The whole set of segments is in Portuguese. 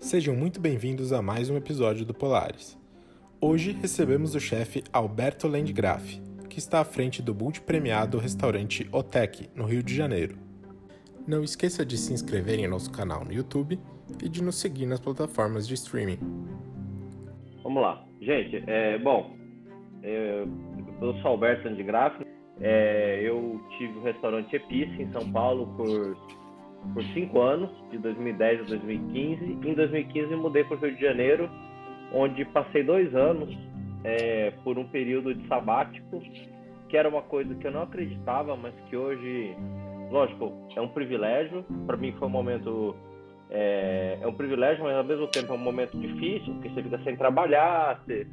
Sejam muito bem-vindos a mais um episódio do Polaris. Hoje recebemos o chefe Alberto Landgraf, que está à frente do multipremiado restaurante Otec, no Rio de Janeiro. Não esqueça de se inscrever em nosso canal no YouTube e de nos seguir nas plataformas de streaming. Vamos lá. Gente, é, bom, é, eu sou Alberto Landgraf, é, eu tive o restaurante Epice em São Paulo por por cinco anos, de 2010 a 2015. Em 2015 mudei para o Rio de Janeiro, onde passei dois anos é, por um período de sabático, que era uma coisa que eu não acreditava, mas que hoje, lógico, é um privilégio. Para mim foi um momento é, é, um privilégio, mas ao mesmo tempo é um momento difícil, porque você fica sem trabalhar, você,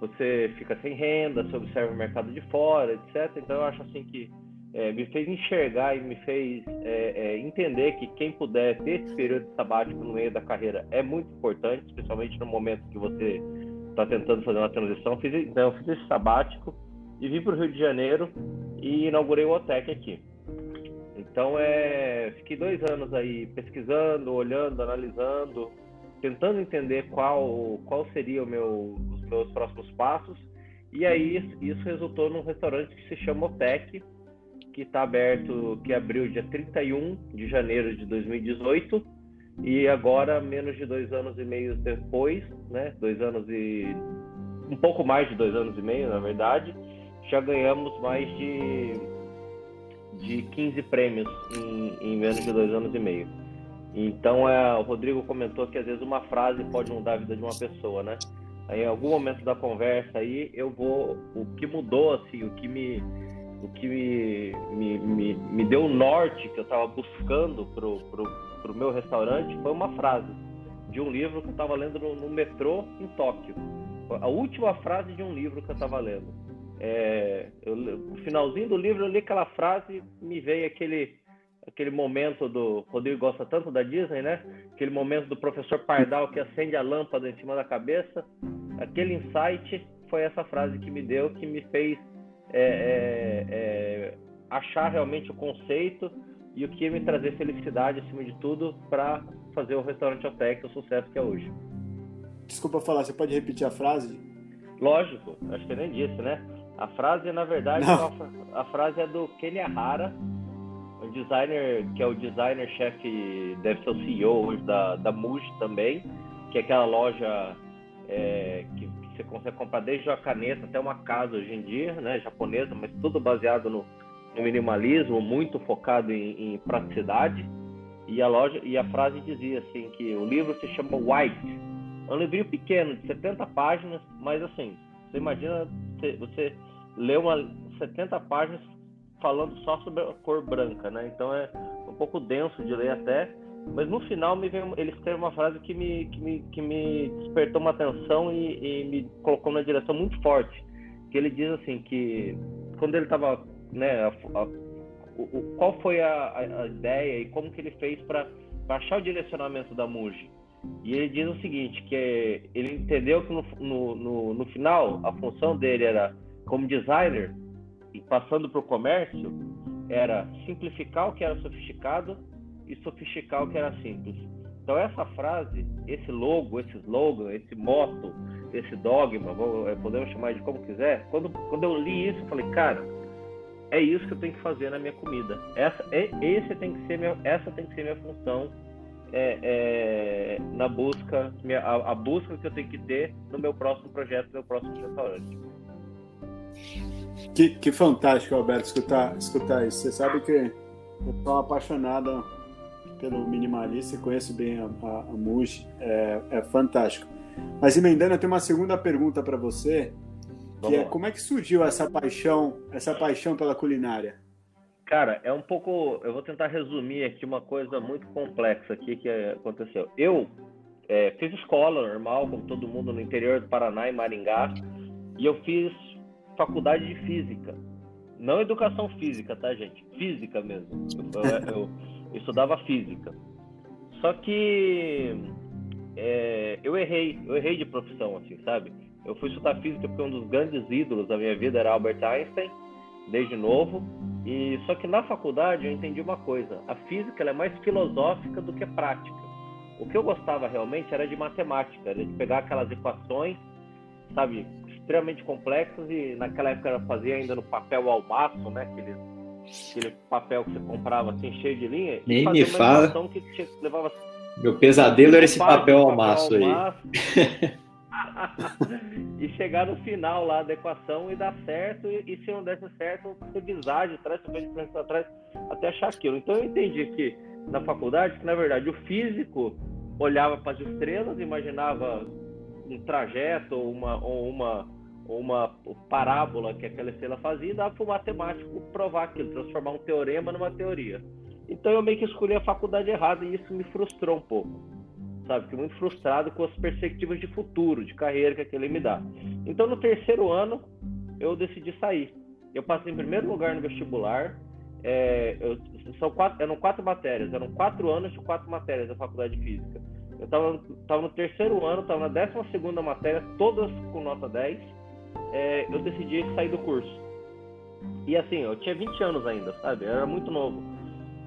você fica sem renda, você observa o mercado de fora, etc. Então eu acho assim que é, me fez enxergar e me fez é, é, entender que quem puder ter esse período sabático no meio da carreira é muito importante, especialmente no momento que você está tentando fazer uma transição. Fiz, então, fiz esse sabático e vim para o Rio de Janeiro e inaugurei o OTEC aqui. Então, é, fiquei dois anos aí pesquisando, olhando, analisando, tentando entender qual, qual seria o meu, os meus próximos passos. E aí, isso resultou num restaurante que se chama OTEC, que está aberto, que abriu dia 31 de janeiro de 2018 e agora, menos de dois anos e meio depois, né, dois anos e um pouco mais de dois anos e meio, na verdade, já ganhamos mais de de 15 prêmios em, em menos de dois anos e meio. Então, é, o Rodrigo comentou que às vezes uma frase pode mudar a vida de uma pessoa, né? Aí, em algum momento da conversa aí, eu vou. O que mudou, assim, o que me o que me, me, me, me deu o norte que eu estava buscando para o meu restaurante foi uma frase de um livro que eu estava lendo no, no, metrô em Tóquio. A última frase de um livro que eu estava lendo. É, eu, no finalzinho do livro eu li aquela frase me veio aquele aquele momento do Rodrigo gosta tanto da Disney, né? Aquele momento do professor Pardal que acende a lâmpada em cima da cabeça. Aquele insight foi essa frase que me deu, que me fez é, é, é, achar realmente o conceito e o que ia me trazer felicidade acima de tudo para fazer o restaurante Otec o sucesso que é hoje. Desculpa falar, você pode repetir a frase? Lógico, acho que eu nem disse, né? A frase, na verdade, a, a frase é do Kenny Hara, o designer, que é o designer-chefe, deve ser o CEO hoje da, da Muji também, que é aquela loja é, que você consegue comprar desde a caneta até uma casa hoje em dia, né, japonesa, mas tudo baseado no, no minimalismo, muito focado em, em, praticidade. E a loja e a frase dizia assim que o livro se chama White, é um livrinho pequeno de 70 páginas, mas assim, você imagina você, você lê uma 70 páginas falando só sobre a cor branca, né? Então é um pouco denso de ler até mas no final veio, ele escreveu uma frase que me, que me, que me despertou uma atenção e, e me colocou numa direção muito forte. Que ele diz assim que quando ele estava, né, a, a, o, qual foi a, a, ideia e como que ele fez para achar o direcionamento da Muji. E ele diz o seguinte, que ele entendeu que no, no, no, no final a função dele era como designer e passando para o comércio era simplificar o que era sofisticado e sofisticar o que era simples. Então essa frase, esse logo, esse slogan, esse motto, esse dogma, eh, podemos chamar de como quiser, quando, quando eu li isso, eu falei, cara, é isso que eu tenho que fazer na minha comida. Essa, é, esse tem que ser minha, essa tem que ser minha função é, é, na busca, minha, a, a, busca que eu tenho que ter no meu próximo projeto, no meu próximo restaurante. Que, que fantástico, Alberto, escutar, escutar isso. Você sabe que eu sou apaixonado pelo minimalista e conheço bem a, a, a Muji, é, é, fantástico. Mas emendando, eu tenho uma segunda pergunta para você, que Vamos é lá. como é que surgiu essa paixão, essa paixão pela culinária? Cara, é um pouco, eu vou tentar resumir aqui uma coisa muito complexa aqui que aconteceu. Eu é, fiz escola normal, como todo mundo no interior do Paraná, em Maringá, e eu fiz faculdade de física. Não educação física, tá, gente? Física mesmo. Eu, eu, eu estudava física. Só que é, eu errei, eu errei de profissão, assim, sabe? Eu fui estudar física porque um dos grandes ídolos da minha vida era Albert Einstein, desde novo. E só que na faculdade eu entendi uma coisa: a física é mais filosófica do que prática. O que eu gostava realmente era de matemática, era de pegar aquelas equações, sabe, extremamente complexas e naquela época eu fazia ainda no papel almaço, né? Aquele, aquele papel que você comprava assim, cheio de linha. Nem me fala. Que tinha, levava Meu pesadelo era esse papel almaço aí. e chegar no final lá da equação e dar certo, e, e se não desse certo, revisar de trás, de frente atrás, até achar aquilo. Então eu entendi que na faculdade, que na verdade o físico olhava para as estrelas, imaginava um trajeto ou uma, ou uma, uma parábola que aquela estrela fazia e dava para o matemático provar aquilo, transformar um teorema numa teoria. Então eu meio que escolhi a faculdade errada e isso me frustrou um pouco sabe? Fiquei muito frustrado com as perspectivas de futuro, de carreira que aquele me dá. Então, no terceiro ano, eu decidi sair. Eu passei em primeiro lugar no vestibular. É, eu, são quatro, eram quatro matérias, eram quatro anos de quatro matérias da faculdade de física. Eu estava no terceiro ano, estava na décima segunda matéria, todas com nota 10. É, eu decidi sair do curso. E assim, eu tinha 20 anos ainda, sabe? Eu era muito novo.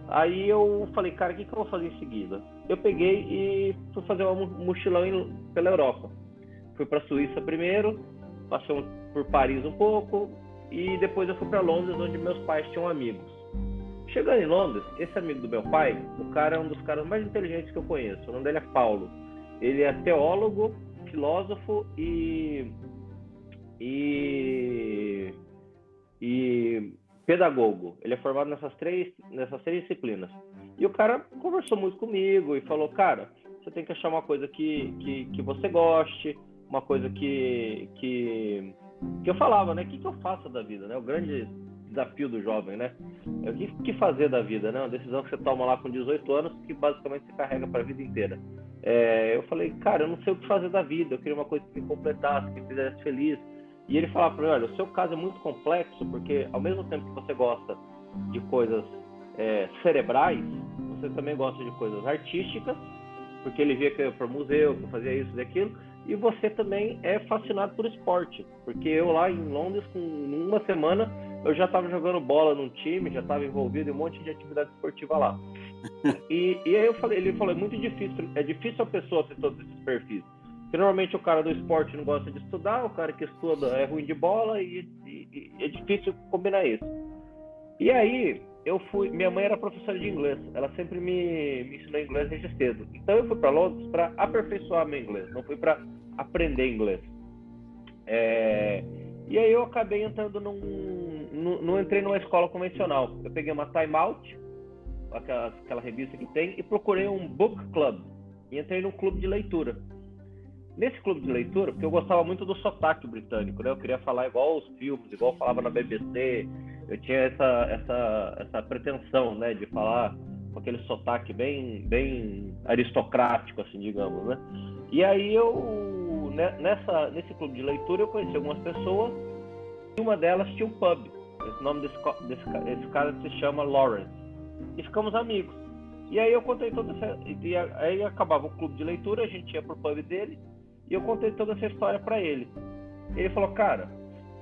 Aí eu falei, cara, o que, que eu vou fazer em seguida? Eu peguei e fui fazer um mochilão em, pela Europa. Fui para a Suíça primeiro, passei um, por Paris um pouco e depois eu fui para Londres, onde meus pais tinham amigos. Chegando em Londres, esse amigo do meu pai, o cara é um dos caras mais inteligentes que eu conheço. O nome dele é Paulo. Ele é teólogo, filósofo e e, e pedagogo. Ele é formado nessas três, nessas três disciplinas. E o cara conversou muito comigo e falou, cara, você tem que achar uma coisa que, que, que você goste, uma coisa que, que, que eu falava, né? O que, que eu faço da vida, né? O grande desafio do jovem, né? É o que, que fazer da vida, né? Uma decisão que você toma lá com 18 anos que basicamente você carrega para a vida inteira. É, eu falei, cara, eu não sei o que fazer da vida, eu queria uma coisa que me completasse, que me fizesse feliz, e ele falava para mim, olha, o seu caso é muito complexo, porque ao mesmo tempo que você gosta de coisas é, cerebrais, você também gosta de coisas artísticas, porque ele via que eu ia para o museu, que eu fazia isso e aquilo, e você também é fascinado por esporte, porque eu lá em Londres, com uma semana, eu já estava jogando bola num time, já estava envolvido em um monte de atividade esportiva lá. E, e aí eu falei, ele falou, é muito difícil, é difícil a pessoa ter todos esses perfis. Porque normalmente o cara do esporte não gosta de estudar, o cara que estuda é ruim de bola e, e, e é difícil combinar isso. E aí, eu fui. Minha mãe era professora de inglês, ela sempre me, me ensinou inglês desde cedo. Então eu fui para Londres para aperfeiçoar meu inglês, não fui para aprender inglês. É, e aí eu acabei entrando num. Não entrei numa escola convencional. Eu peguei uma Time Out, aquela, aquela revista que tem, e procurei um book club. E entrei num clube de leitura. Nesse clube de leitura, porque eu gostava muito do sotaque britânico, né? Eu queria falar igual aos filmes, igual falava na BBC. Eu tinha essa, essa, essa pretensão, né? De falar com aquele sotaque bem, bem aristocrático, assim, digamos, né? E aí eu, né, nessa, nesse clube de leitura, eu conheci algumas pessoas e uma delas tinha um pub. O nome desse, desse esse cara se chama Lawrence. E ficamos amigos. E aí eu contei toda essa. E aí acabava o clube de leitura, a gente ia pro pub dele e eu contei toda essa história para ele. Ele falou, cara,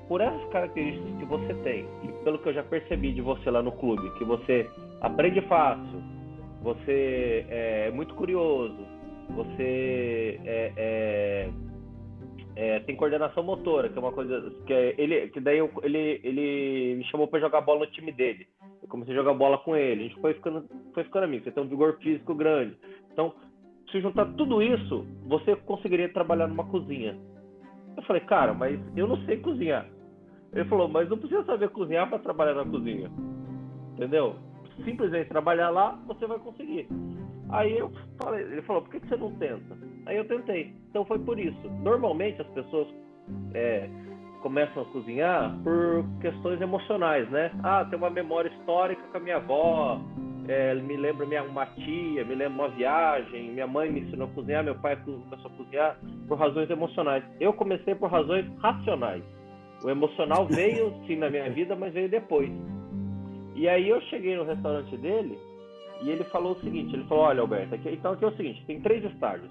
por essas características que você tem, e pelo que eu já percebi de você lá no clube, que você aprende fácil, você é muito curioso, você é, é, é, tem coordenação motora, que é uma coisa que é, ele, que daí eu, ele, ele me chamou para jogar bola no time dele. Eu comecei a jogar bola com ele, a gente foi ficando, foi ficando amigo. Você tem um vigor físico grande, então se juntar tudo isso, você conseguiria trabalhar numa cozinha. Eu falei, cara, mas eu não sei cozinhar. Ele falou, mas não precisa saber cozinhar para trabalhar na cozinha. Entendeu? Simplesmente trabalhar lá, você vai conseguir. Aí eu falei, ele falou, por que, você não tenta? Aí eu tentei. Então foi por isso. Normalmente as pessoas é, começam a cozinhar por questões emocionais, né? Ah, tem uma memória histórica com a minha avó, é, me lembra minha uma tia, me lembra uma viagem, minha mãe me ensinou a cozinhar, meu pai começou a cozinhar por razões emocionais. Eu comecei por razões racionais. O emocional veio sim na minha vida, mas veio depois. E aí eu cheguei no restaurante dele e ele falou o seguinte, ele falou, olha Alberto, aqui, então aqui é o seguinte, tem três estágios.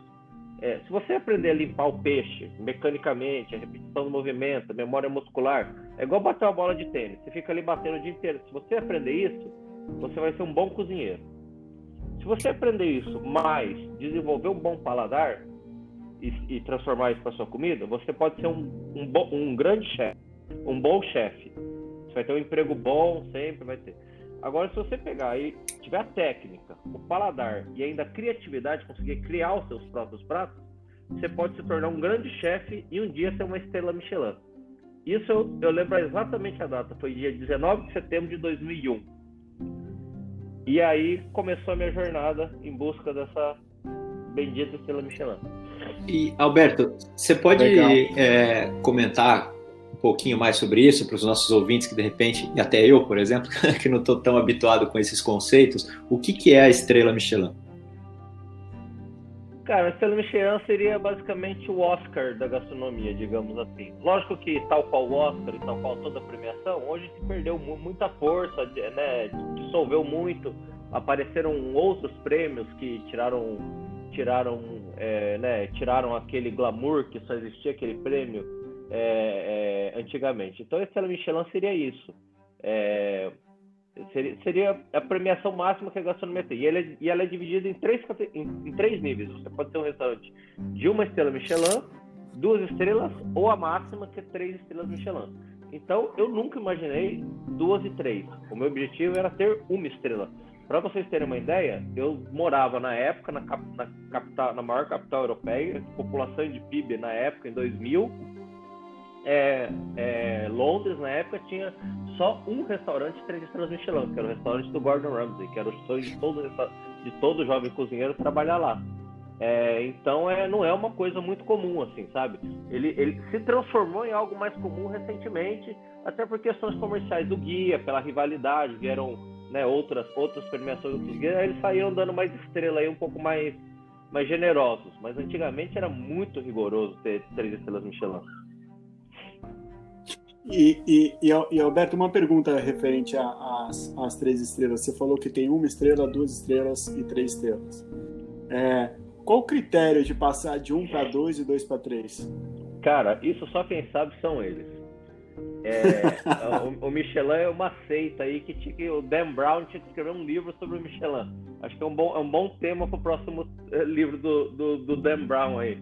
É, se você aprender a limpar o peixe mecanicamente, a repetição do movimento, a memória muscular, é igual bater uma bola de tênis. Você fica ali batendo o dia inteiro. Se você aprender isso, você vai ser um bom cozinheiro. Se você aprender isso, mais desenvolver um bom paladar e, e transformar isso para sua comida, você pode ser um, um, bo, um grande chefe, um bom chefe. Você vai ter um emprego bom, sempre vai ter. Agora, se você pegar e tiver a técnica, o paladar e ainda a criatividade, conseguir criar os seus próprios pratos, você pode se tornar um grande chefe e um dia ser uma estrela Michelin. Isso eu, eu lembro exatamente a data, foi dia 19 de setembro de 2001. E aí começou a minha jornada em busca dessa bendita estrela Michelin. E, Alberto, você pode é, comentar um pouquinho mais sobre isso para os nossos ouvintes que de repente, e até eu, por exemplo, que não estou tão habituado com esses conceitos, o que, que é a estrela Michelin? Cara, Estrela Michelin seria basicamente o Oscar da gastronomia, digamos assim. Lógico que, tal qual o Oscar e tal qual toda a premiação, hoje se perdeu muita força, né, dissolveu muito. Apareceram outros prêmios que tiraram, tiraram, é, né, tiraram aquele glamour que só existia aquele prêmio é, é, antigamente. Então, Estrela Michelin seria isso. É, Seria, seria, a premiação máxima que a gastronomia tem. E ela é, e ela é dividida em três, em, em, três níveis. Você pode ter um restaurante de uma estrela Michelin, duas estrelas, ou a máxima, que é três estrelas Michelin. Então, eu nunca imaginei duas e três. O meu objetivo era ter uma estrela. Para vocês terem uma ideia, eu morava na época na, cap, na, capital, na maior capital europeia, população de PIB na época, em 2000. É, é, Londres, na época, tinha só um restaurante três estrelas Michelin, que era o restaurante do Gordon Ramsay, que era o sonho de todo, de todo jovem cozinheiro trabalhar lá. É, então é, não é uma coisa muito comum, assim, sabe? Ele, ele se transformou em algo mais comum recentemente, até por questões comerciais do guia, pela rivalidade, vieram né, outras, outras premiações dos guias, eles saíram dando mais estrela aí, um pouco mais, mais generosos. Mas antigamente era muito rigoroso ter três estrelas Michelin. E, e, e, Alberto, uma pergunta referente às três estrelas. Você falou que tem uma estrela, duas estrelas e três estrelas. É, qual o critério de passar de um para dois e dois para três? Cara, isso só quem sabe são eles. É, o, o, Michelin é uma seita aí que, que o Dan Brown tinha que escrever um livro sobre o Michelin. Acho que é um bom, é um bom tema para o próximo eh, livro do, do, do Dan Brown aí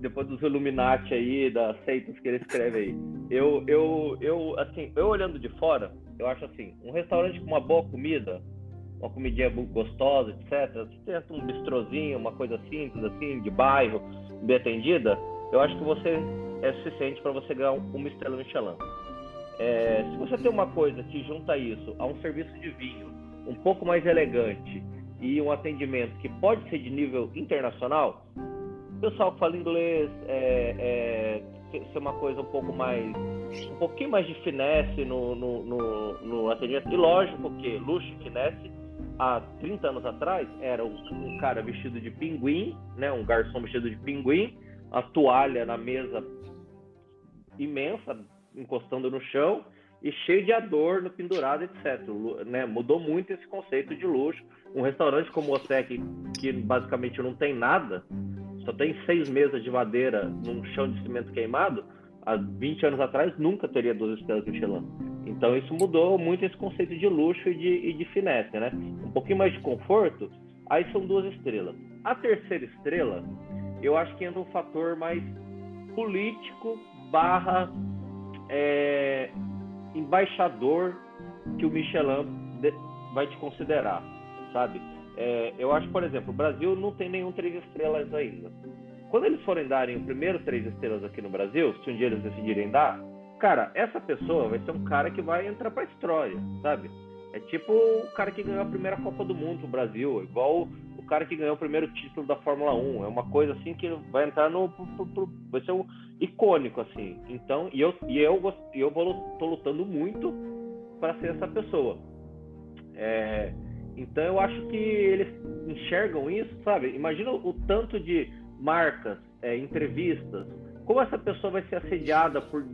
depois dos Illuminati aí, das seitas que ele escreve aí. Eu, eu, eu, assim, eu olhando de fora, eu acho assim, um restaurante com uma boa comida, uma comidinha gostosa, etc. Se tenta um bistrozinho, uma coisa simples, assim, de bairro, bem atendida, eu acho que você é suficiente para você ganhar uma estrela Michelin. É, se você tem uma coisa que junta isso a um serviço de vinho um pouco mais elegante e um atendimento que pode ser de nível internacional, pessoal que fala inglês é, é, ser uma coisa um pouco mais um pouquinho mais de finesse no, no, no, no atendimento e lógico que luxo e finesse há 30 anos atrás era um, um, cara vestido de pinguim né um garçom vestido de pinguim a toalha na mesa imensa encostando no chão e cheio de adorno pendurado etc né? mudou muito esse conceito de luxo um restaurante como o Osec que basicamente não tem nada só tem seis mesas de madeira num chão de cimento queimado, há 20 anos atrás nunca teria duas estrelas Michelin. Então isso mudou muito esse conceito de luxo e de, e de finesse, né? Um pouquinho mais de conforto, aí são duas estrelas. A terceira estrela, eu acho que entra um fator mais político barra é, embaixador que o Michelin vai te considerar, sabe? É, eu acho, por exemplo, o Brasil não tem nenhum três estrelas ainda. Quando eles forem darem o primeiro três estrelas aqui no Brasil, se um dia eles decidirem dar, cara, essa pessoa vai ser um cara que vai entrar pra história, sabe? É tipo o cara que ganhou a primeira Copa do Mundo no Brasil, igual o cara que ganhou o primeiro título da Fórmula 1. É uma coisa assim que vai entrar no. vai ser um icônico, assim. Então, e eu, e eu, eu vou, tô lutando muito para ser essa pessoa. É, então eu acho que eles enxergam isso, sabe? Imagina o tanto de marcas, é, entrevistas, como essa pessoa vai ser assediada por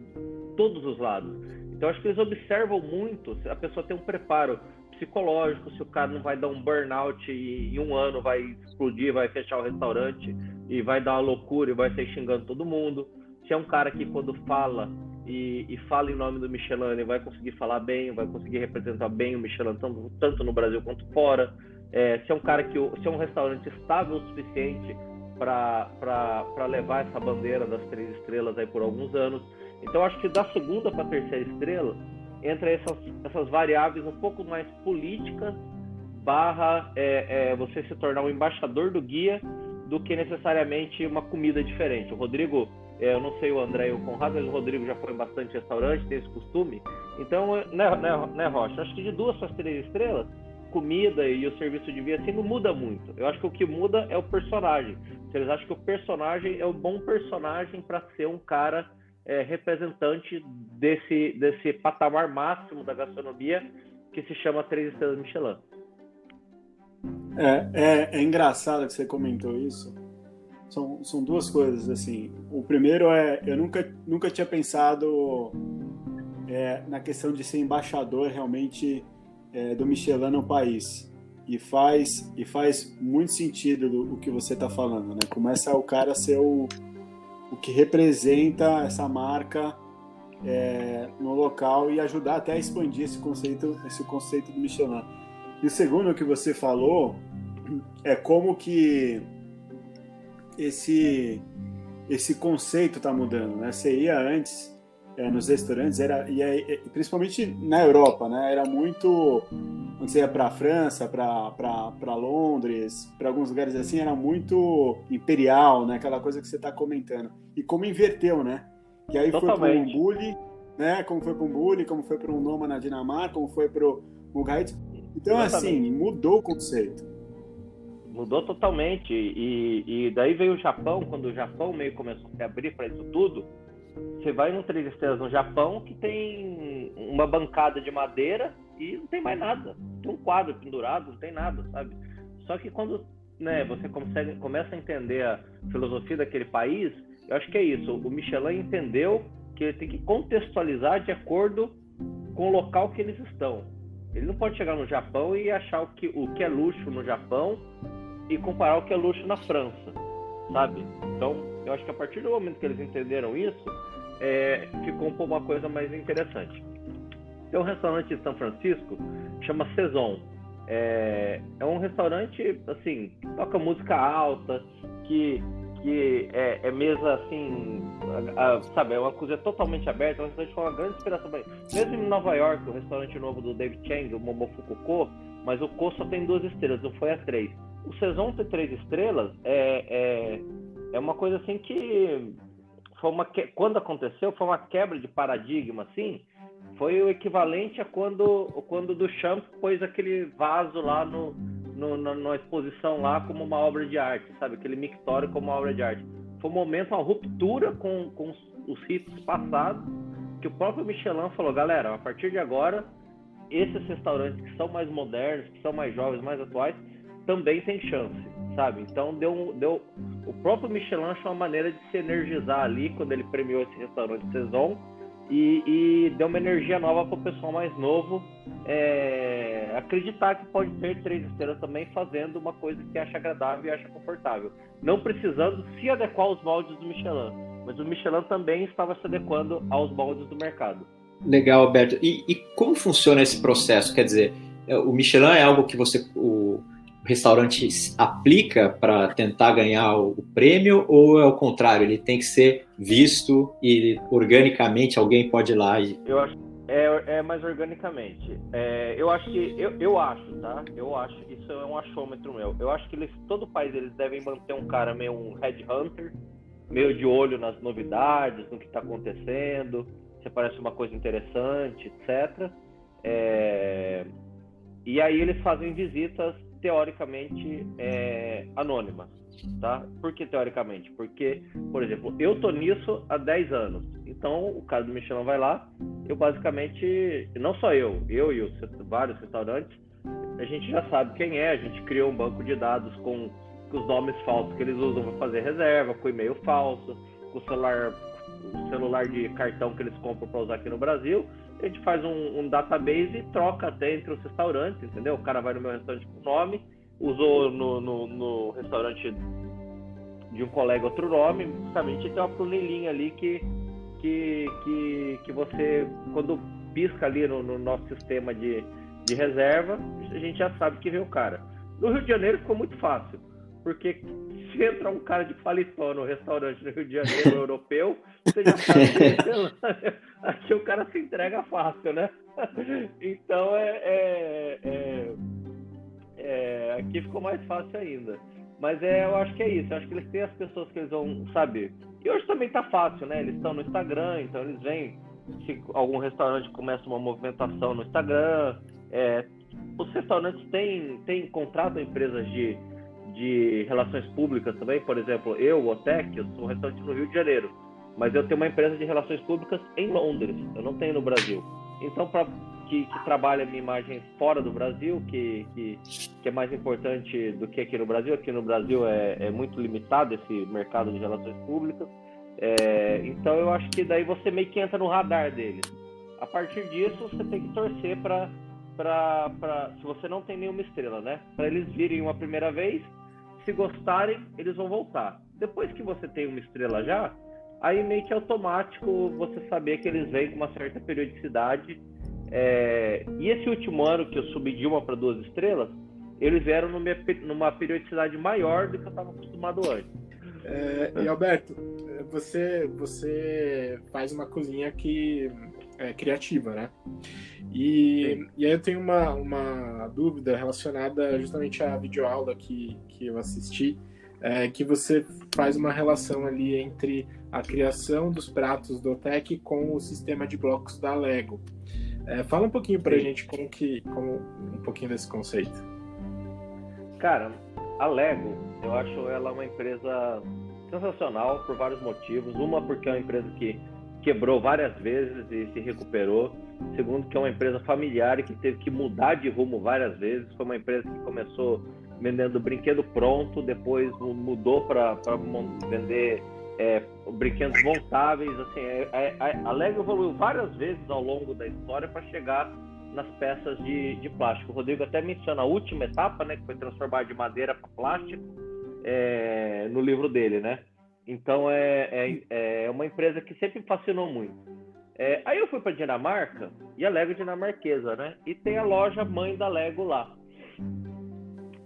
todos os lados. Então acho que eles observam muito se a pessoa tem um preparo psicológico, se o cara não vai dar um burnout e em um ano vai explodir, vai fechar o restaurante e vai dar uma loucura e vai sair xingando todo mundo. Se é um cara que quando fala e, e, fala em nome do Michelin, ele vai conseguir falar bem, vai conseguir representar bem o Michelin tanto, tanto no Brasil quanto fora. é, se é um cara que se é um restaurante estável o suficiente para levar essa bandeira das três estrelas aí por alguns anos. Então acho que da segunda para a terceira estrela entra essas, essas variáveis um pouco mais políticas barra é, é, você se tornar um embaixador do guia do que necessariamente uma comida diferente. O Rodrigo, eu não sei o André e o Conrado, mas o Rodrigo já foi em bastante restaurante, tem esse costume. Então, né, né, né Rocha? Acho que de duas para três estrelas, comida e o serviço de via assim não muda muito. Eu acho que o que muda é o personagem. Se eles acham que o personagem é um bom personagem para ser um cara é, representante desse, desse patamar máximo da gastronomia que se chama Três Estrelas Michelin. É, é, é, engraçado que você comentou isso. São, são duas coisas, assim. O primeiro é, eu nunca, nunca tinha pensado é, na questão de ser embaixador realmente é, do Michelin no país. E faz, e faz muito sentido do, o que você está falando, né? Começa o cara a ser o, o que representa essa marca é, no local e ajudar até a expandir esse conceito, esse conceito do Michelin. E o segundo que você falou é como que esse esse conceito está mudando, né? Você ia antes é, nos restaurantes era e, é, principalmente na Europa, né? Era muito quando você ia para a França, para Londres, para alguns lugares assim, era muito imperial, né? Aquela coisa que você está comentando. E como inverteu, né? Que aí Totalmente. foi para um bully, né? Como foi para um bully, como foi para um Noma na Dinamarca, como foi para o. Então, Exatamente. assim, mudou o conceito. Mudou totalmente. E, e daí veio o Japão, quando o Japão meio começou a se abrir para isso tudo. Você vai no Três Estrelas no Japão que tem uma bancada de madeira e não tem mais nada. Tem um quadro pendurado, não tem nada, sabe? Só que quando né, você consegue, começa a entender a filosofia daquele país, eu acho que é isso. O Michelin entendeu que ele tem que contextualizar de acordo com o local que eles estão. Ele não pode chegar no Japão e achar o que, o que é luxo no Japão e comparar o que é luxo na França, sabe? Então, eu acho que a partir do momento que eles entenderam isso, é, ficou uma coisa mais interessante. Tem um restaurante em São Francisco, chama Saison. É, é um restaurante, assim, que toca música alta, que que é, é mesa assim, a, a, sabe, é uma cozinha totalmente aberta, é um restaurante com uma grande inspiração. Mesmo em Nova York, o restaurante novo do David Chang, o Momofuku mas o Ko só tem duas estrelas, não foi a três. O Saison ter três estrelas é, é, é uma coisa assim que foi uma que, quando aconteceu foi uma quebra de paradigma assim foi o equivalente a quando quando do Champ pôs aquele vaso lá no no, na, na, exposição lá como uma obra de arte, sabe? Aquele mictório como uma obra de arte. Foi um momento, uma ruptura com, com os, os ritos passados, que o próprio Michelin falou, galera, a partir de agora, esses restaurantes que são mais modernos, que são mais jovens, mais atuais, também tem chance, sabe? Então deu, deu o próprio Michelin achou uma maneira de se energizar ali quando ele premiou esse restaurante Saison e, e deu uma energia nova para o pessoal mais novo é, acreditar que pode ter três estrelas também fazendo uma coisa que acha agradável e acha confortável, não precisando se adequar aos moldes do Michelin, mas o Michelin também estava se adequando aos moldes do mercado. Legal, Alberto. E, e como funciona esse processo? Quer dizer, o Michelin é algo que você o, restaurante aplica para tentar ganhar o prêmio ou é o contrário, ele tem que ser visto e organicamente alguém pode ir lá e... Eu acho é, é mais organicamente. É, eu acho que eu, eu acho, tá? Eu acho isso é um achômetro meu. Eu acho que eles, todo país eles devem manter um cara meio um headhunter, meio de olho nas novidades, no que está acontecendo, se parece uma coisa interessante, etc. É, e aí eles fazem visitas teoricamente é, anônimas, tá? Por que teoricamente? Porque, por exemplo, eu tô nisso há 10 anos. Então, o cara do Michelin vai lá, eu basicamente, não só eu, eu e os vários restaurantes, a gente já sabe quem é, a gente criou um banco de dados com, com os nomes falsos que eles usam para fazer reserva, com e-mail falso, com o celular, o celular de cartão que eles compram para usar aqui no Brasil a gente faz um, um, database e troca até entre os restaurantes, entendeu? O cara vai no meu restaurante com nome, usou no, no, no restaurante de um colega outro nome, justamente tem uma planilhinha ali que, que, que, que você, quando pisca ali no, no nosso sistema de, de reserva, a gente já sabe que veio o cara. No Rio de Janeiro ficou muito fácil, porque se entra um cara de paletó no restaurante no Rio de Janeiro europeu, você já sabe aqui o cara se entrega fácil, né? Então é, é, é, é, aqui ficou mais fácil ainda. Mas é, eu acho que é isso. Eu acho que eles têm as pessoas que eles vão saber. E hoje também tá fácil, né? Eles estão no Instagram, então eles vêm. Se algum restaurante começa uma movimentação no Instagram, é, os restaurantes têm, têm contrato empresas de, de relações públicas também. Por exemplo, eu, Otec, eu sou um restaurante no Rio de Janeiro, mas eu tenho uma empresa de relações públicas em Londres. Eu não tenho no Brasil. Então, para que, que, trabalha a minha imagem fora do Brasil, que, que, que, é mais importante do que aqui no Brasil. Aqui no Brasil é, é muito limitado esse mercado de relações públicas. É, então eu acho que daí você meio que entra no radar deles. A partir disso, você tem que torcer para para se você não tem nenhuma estrela, né? Para eles virem uma primeira vez, se gostarem, eles vão voltar. Depois que você tem uma estrela já, aí meio que é automático você saber que eles vêm com uma certa periodicidade. É... E esse último ano que eu subi de uma para duas estrelas, eles vieram numa, numa periodicidade maior do que eu estava acostumado antes. É, e Alberto, você você faz uma cozinha que é criativa, né? E, e aí eu tenho uma, uma dúvida relacionada justamente à videoaula que, que eu assisti, é, que você faz uma relação ali entre a criação dos pratos do OTEC com o sistema de blocos da Lego. É, fala um pouquinho pra Sim. gente como que, como, um pouquinho desse conceito. Cara, a Lego, eu acho ela uma empresa sensacional por vários motivos. Uma porque é uma empresa que quebrou várias vezes e se recuperou. Segundo, que é uma empresa familiar que teve que mudar de rumo várias vezes. Foi uma empresa que começou vendendo brinquedo pronto, depois mudou para vender é, brinquedos montáveis. Assim, é, é, a Lego evoluiu várias vezes ao longo da história para chegar nas peças de, de plástico. O Rodrigo até menciona a última etapa, né, que foi transformar de madeira para plástico, é, no livro dele, né? Então é, é, é uma empresa que sempre fascinou muito. É, aí eu fui para Dinamarca e a Lego é dinamarquesa, né? E tem a loja mãe da Lego lá.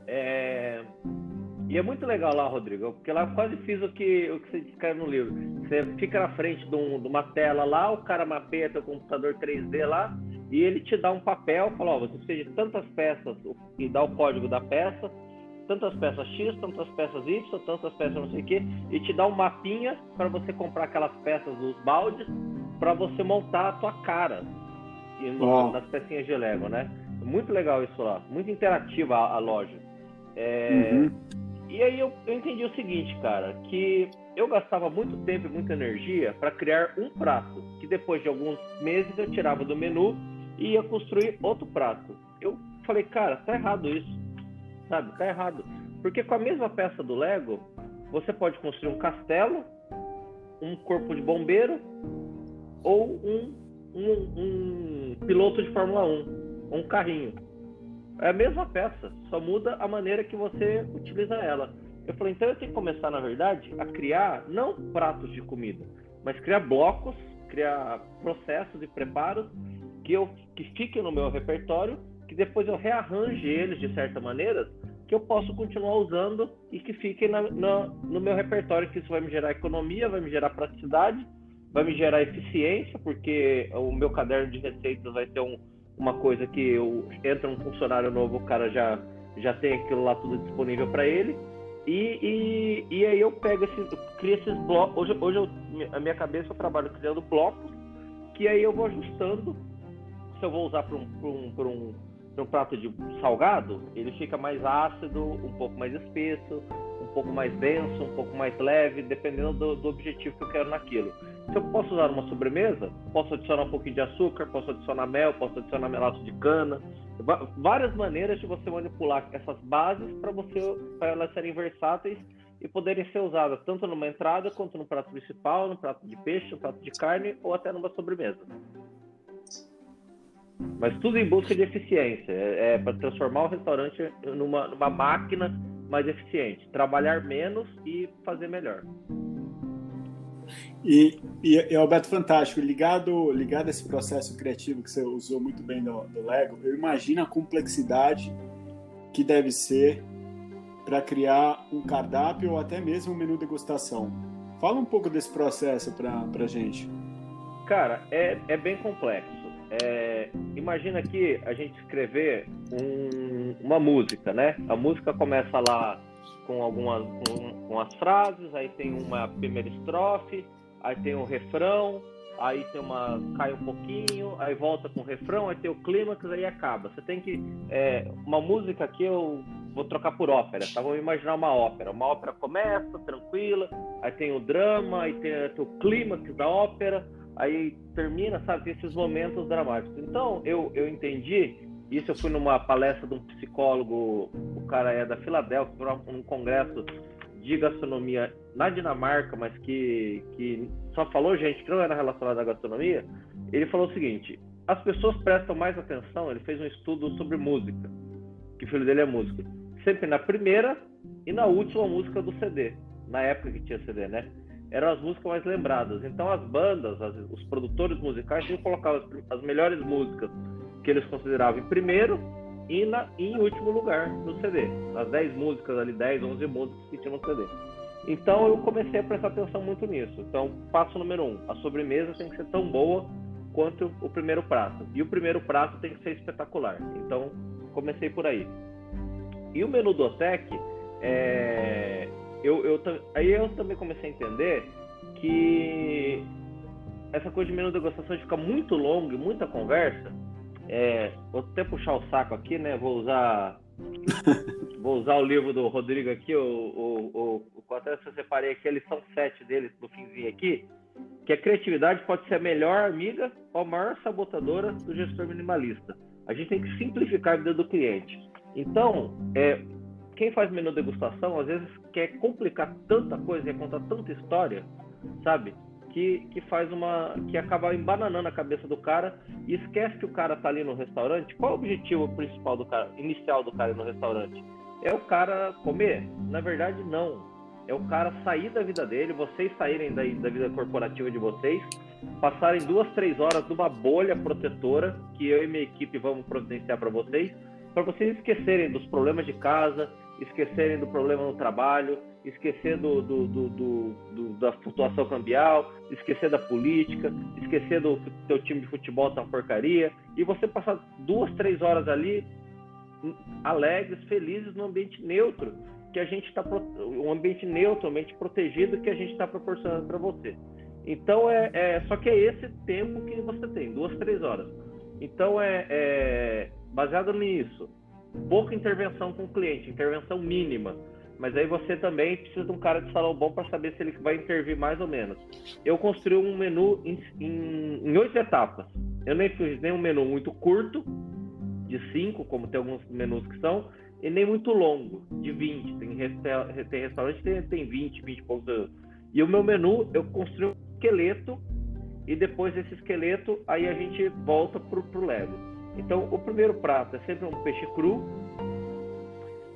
É, e é muito legal lá, Rodrigo, porque lá quase fiz o que, o que você descreve no livro. Você fica na frente de, um, de uma tela lá, o cara mapeia teu computador 3D lá e ele te dá um papel, fala, ó, você precisa de tantas peças e dá o código da peça tantas peças X, tantas peças Y, tantas peças não sei o quê, e te dá um mapinha para você comprar aquelas peças dos baldes para você montar a tua cara no, nas pecinhas de Lego, né? Muito legal isso lá, muito interativa a, a loja. É, uhum. E aí eu, eu entendi o seguinte, cara, que eu gastava muito tempo e muita energia para criar um prato, que depois de alguns meses eu tirava do menu e ia construir outro prato. Eu falei, cara, tá errado isso sabe? Tá errado. Porque com a mesma peça do Lego, você pode construir um castelo, um corpo de bombeiro ou um, um, um piloto de Fórmula 1, um carrinho. É a mesma peça, só muda a maneira que você utiliza ela. Eu falei, então eu tenho que começar, na verdade, a criar não pratos de comida, mas criar blocos, criar processos e preparos que, eu, que fiquem no meu repertório que depois eu rearranje eles de certa maneira, que eu posso continuar usando e que fiquem na, na, no meu repertório, que isso vai me gerar economia, vai me gerar praticidade, vai me gerar eficiência, porque o meu caderno de receitas vai ter um, uma coisa que eu, entra um funcionário novo, o cara já, já tem aquilo lá tudo disponível para ele. E, e, e, aí eu pego esses, crio esses blocos. Hoje, hoje eu, a minha cabeça eu trabalho criando blocos, que aí eu vou ajustando se eu vou usar para um, um, um, um prato de salgado, ele fica mais ácido, um pouco mais espesso, um pouco mais denso, um pouco mais leve, dependendo do, do, objetivo que eu quero naquilo. Se eu posso usar uma sobremesa, posso adicionar um pouquinho de açúcar, posso adicionar mel, posso adicionar melaço de cana, várias maneiras de você manipular essas bases para você para elas serem versáteis e poderem ser usadas tanto numa entrada quanto no prato principal, no prato de peixe, no prato de carne ou até numa sobremesa. Mas tudo em busca de eficiência. É, é para transformar o restaurante numa, numa máquina mais eficiente. Trabalhar menos e fazer melhor. E, e, e Alberto, fantástico. Ligado, ligado a esse processo criativo que você usou muito bem do, do Lego, eu imagino a complexidade que deve ser para criar um cardápio ou até mesmo um menu degustação. Fala um pouco desse processo para a gente. Cara, é, é bem complexo. É, imagina aqui a gente escrever um, uma música, né? A música começa lá com algumas com, com as frases, aí tem uma primeira estrofe, aí tem um refrão, aí tem uma cai um pouquinho, aí volta com o refrão, aí tem o clímax, aí acaba. Você tem que é, uma música aqui eu vou trocar por ópera, tá? Vamos imaginar uma ópera. Uma ópera começa tranquila, aí tem o drama, aí tem, tem o clímax da ópera, aí termina, sabe, esses momentos dramáticos. Então eu eu entendi isso eu fui numa palestra de um psicólogo, o cara é da Filadélfia, um congresso de gastronomia na Dinamarca, mas que, que só falou gente que não era relacionada à gastronomia, ele falou o seguinte: as pessoas prestam mais atenção. Ele fez um estudo sobre música, que o filho dele é músico, sempre na primeira e na última música do CD, na época que tinha CD, né? Eram as músicas mais lembradas. Então as bandas, as, os produtores musicais tinham colocado as, as melhores músicas que eles consideravam em primeiro e na, em último lugar no CD. As 10 músicas ali, 10, 11 músicas que tinham no CD. Então eu comecei a prestar atenção muito nisso. Então, passo número um: a sobremesa tem que ser tão boa quanto o primeiro prato. E o primeiro prato tem que ser espetacular. Então, comecei por aí. E o menu do OTEC, é... eu, eu, aí eu também comecei a entender que essa coisa de menu de degustação fica muito longo e muita conversa. É, vou até puxar o saco aqui, né? Vou usar vou usar o livro do Rodrigo aqui, o, o, o, até se eu separei aqui a lição 7 dele no finzinho aqui, que a criatividade pode ser a melhor amiga ou a maior sabotadora do gestor minimalista. A gente tem que simplificar a vida do cliente. Então, é, quem faz menu degustação às vezes quer complicar tanta coisa, quer contar tanta história, sabe? que, que faz uma. que acaba embananando a cabeça do cara e esquece que o cara tá ali no restaurante. Qual o objetivo principal do cara, inicial do cara no restaurante? É o cara comer? Na verdade, não. É o cara sair da vida dele, vocês saírem da, da vida corporativa de vocês, passarem duas, três horas numa bolha protetora que eu e minha equipe vamos providenciar para vocês, para vocês esquecerem dos problemas de casa, esquecerem do problema no trabalho, esquecer do, do, do, da flutuação cambial, esquecer da política, esquecer do teu time de futebol tá uma porcaria, e você passar duas, três horas ali hum, alegres, felizes, num ambiente neutro, que a gente está um ambiente neutro, um ambiente protegido que a gente está proporcionando para você. Então é, é, só que é esse tempo que você tem, duas, três horas. Então é, é baseado nisso, pouca intervenção com o cliente, intervenção mínima mas aí você também precisa de um cara de salão bom para saber se ele vai intervir mais ou menos. Eu construí um menu em, oito etapas. Eu nem fiz nem um menu muito curto, de cinco, como tem alguns menus que são, e nem muito longo, de 20. Tem, tem restaurante que tem, tem 20, 20 e poucos. E o meu menu, eu construí um esqueleto, e depois desse esqueleto, aí a gente volta pro, pro Lego. Então, o primeiro prato é sempre um peixe cru,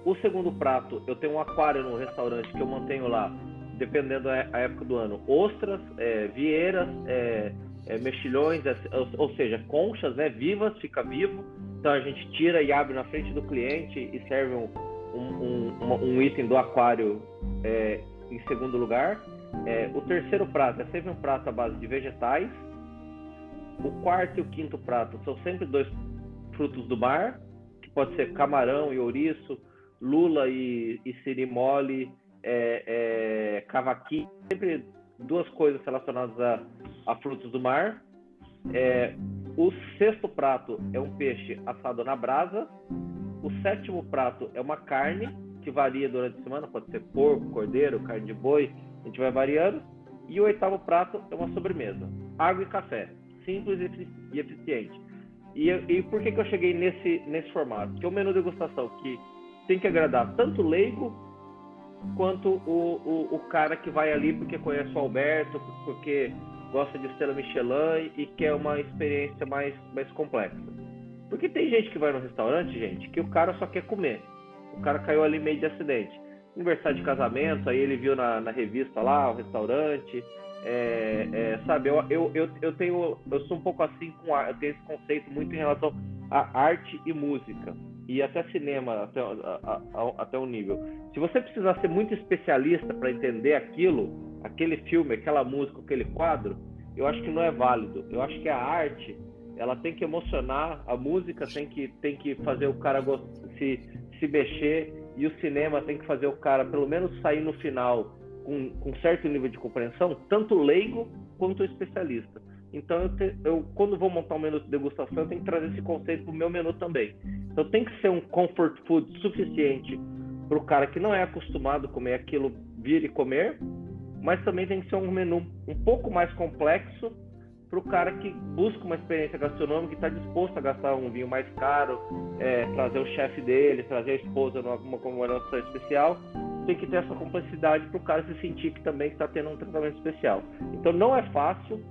o segundo prato, eu tenho um aquário no restaurante que eu mantenho lá, dependendo da época do ano, ostras, é, vieiras, é, é, mexilhões, é, ou, seja, conchas né, vivas, fica vivo. Então a gente tira e abre na frente do cliente e serve um, um, um, um item do aquário é, em segundo lugar. É, o terceiro prato é sempre um prato à base de vegetais. O quarto e o quinto prato são sempre dois frutos do mar, que pode ser camarão e ouriço, lula e, e sirimole, é, é, cavaquinho, sempre duas coisas relacionadas a, a frutos do mar. É, o sexto prato é um peixe assado na brasa. O sétimo prato é uma carne que varia durante a semana, pode ser porco, cordeiro, carne de boi, a gente vai variando. E o oitavo prato é uma sobremesa, água e café, simples e eficiente. E, e por que, que eu cheguei nesse, nesse formato? Que é o menu degustação que tem que agradar tanto o leigo quanto o, o, o, cara que vai ali porque conhece o Alberto, porque gosta de estrela Michelin e quer uma experiência mais, mais complexa. Porque tem gente que vai no restaurante, gente, que o cara só quer comer. O cara caiu ali meio de acidente. Aniversário de casamento, aí ele viu na, na revista lá o restaurante. É, é, sabe, eu, eu, eu, eu, tenho. Eu sou um pouco assim com a, eu tenho esse conceito muito em relação a arte e música e até cinema, até, a, a, até um nível. Se você precisar ser muito especialista para entender aquilo, aquele filme, aquela música, aquele quadro, eu acho que não é válido. Eu acho que a arte, ela tem que emocionar, a música tem que, tem que fazer o cara se, se mexer e o cinema tem que fazer o cara, pelo menos, sair no final com, com certo nível de compreensão, tanto leigo quanto especialista. Então, eu, te, eu, quando vou montar um menu de degustação, eu tenho que trazer esse conceito para o meu menu também. Então, tem que ser um comfort food suficiente para o cara que não é acostumado a comer aquilo vir e comer, mas também tem que ser um menu um pouco mais complexo para o cara que busca uma experiência gastronômica e está disposto a gastar um vinho mais caro, é, trazer o chefe dele, trazer a esposa numa comemoração especial, tem que ter essa complexidade para o cara se sentir que também está tendo um tratamento especial. Então não é fácil,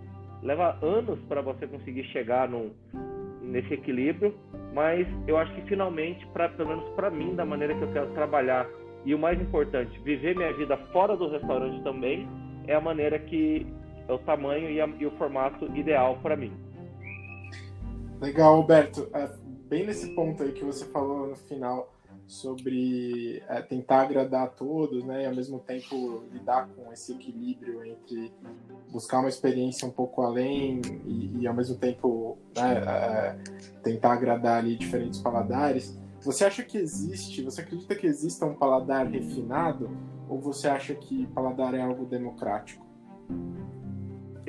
leva anos para você conseguir chegar num, nesse equilíbrio, mas eu acho que finalmente, pra, pelo menos para mim, da maneira que eu quero trabalhar e o mais importante, viver minha vida fora do restaurante também, é a maneira que é o tamanho e, a, e o formato ideal para mim. Legal, Alberto. É, bem nesse ponto aí que você falou no final sobre é, tentar agradar a todos, né, e ao mesmo tempo lidar com esse equilíbrio entre buscar uma experiência um pouco além e, e ao mesmo tempo né, é, tentar agradar ali diferentes paladares. Você acha que existe? Você acredita que exista um paladar refinado ou você acha que paladar é algo democrático?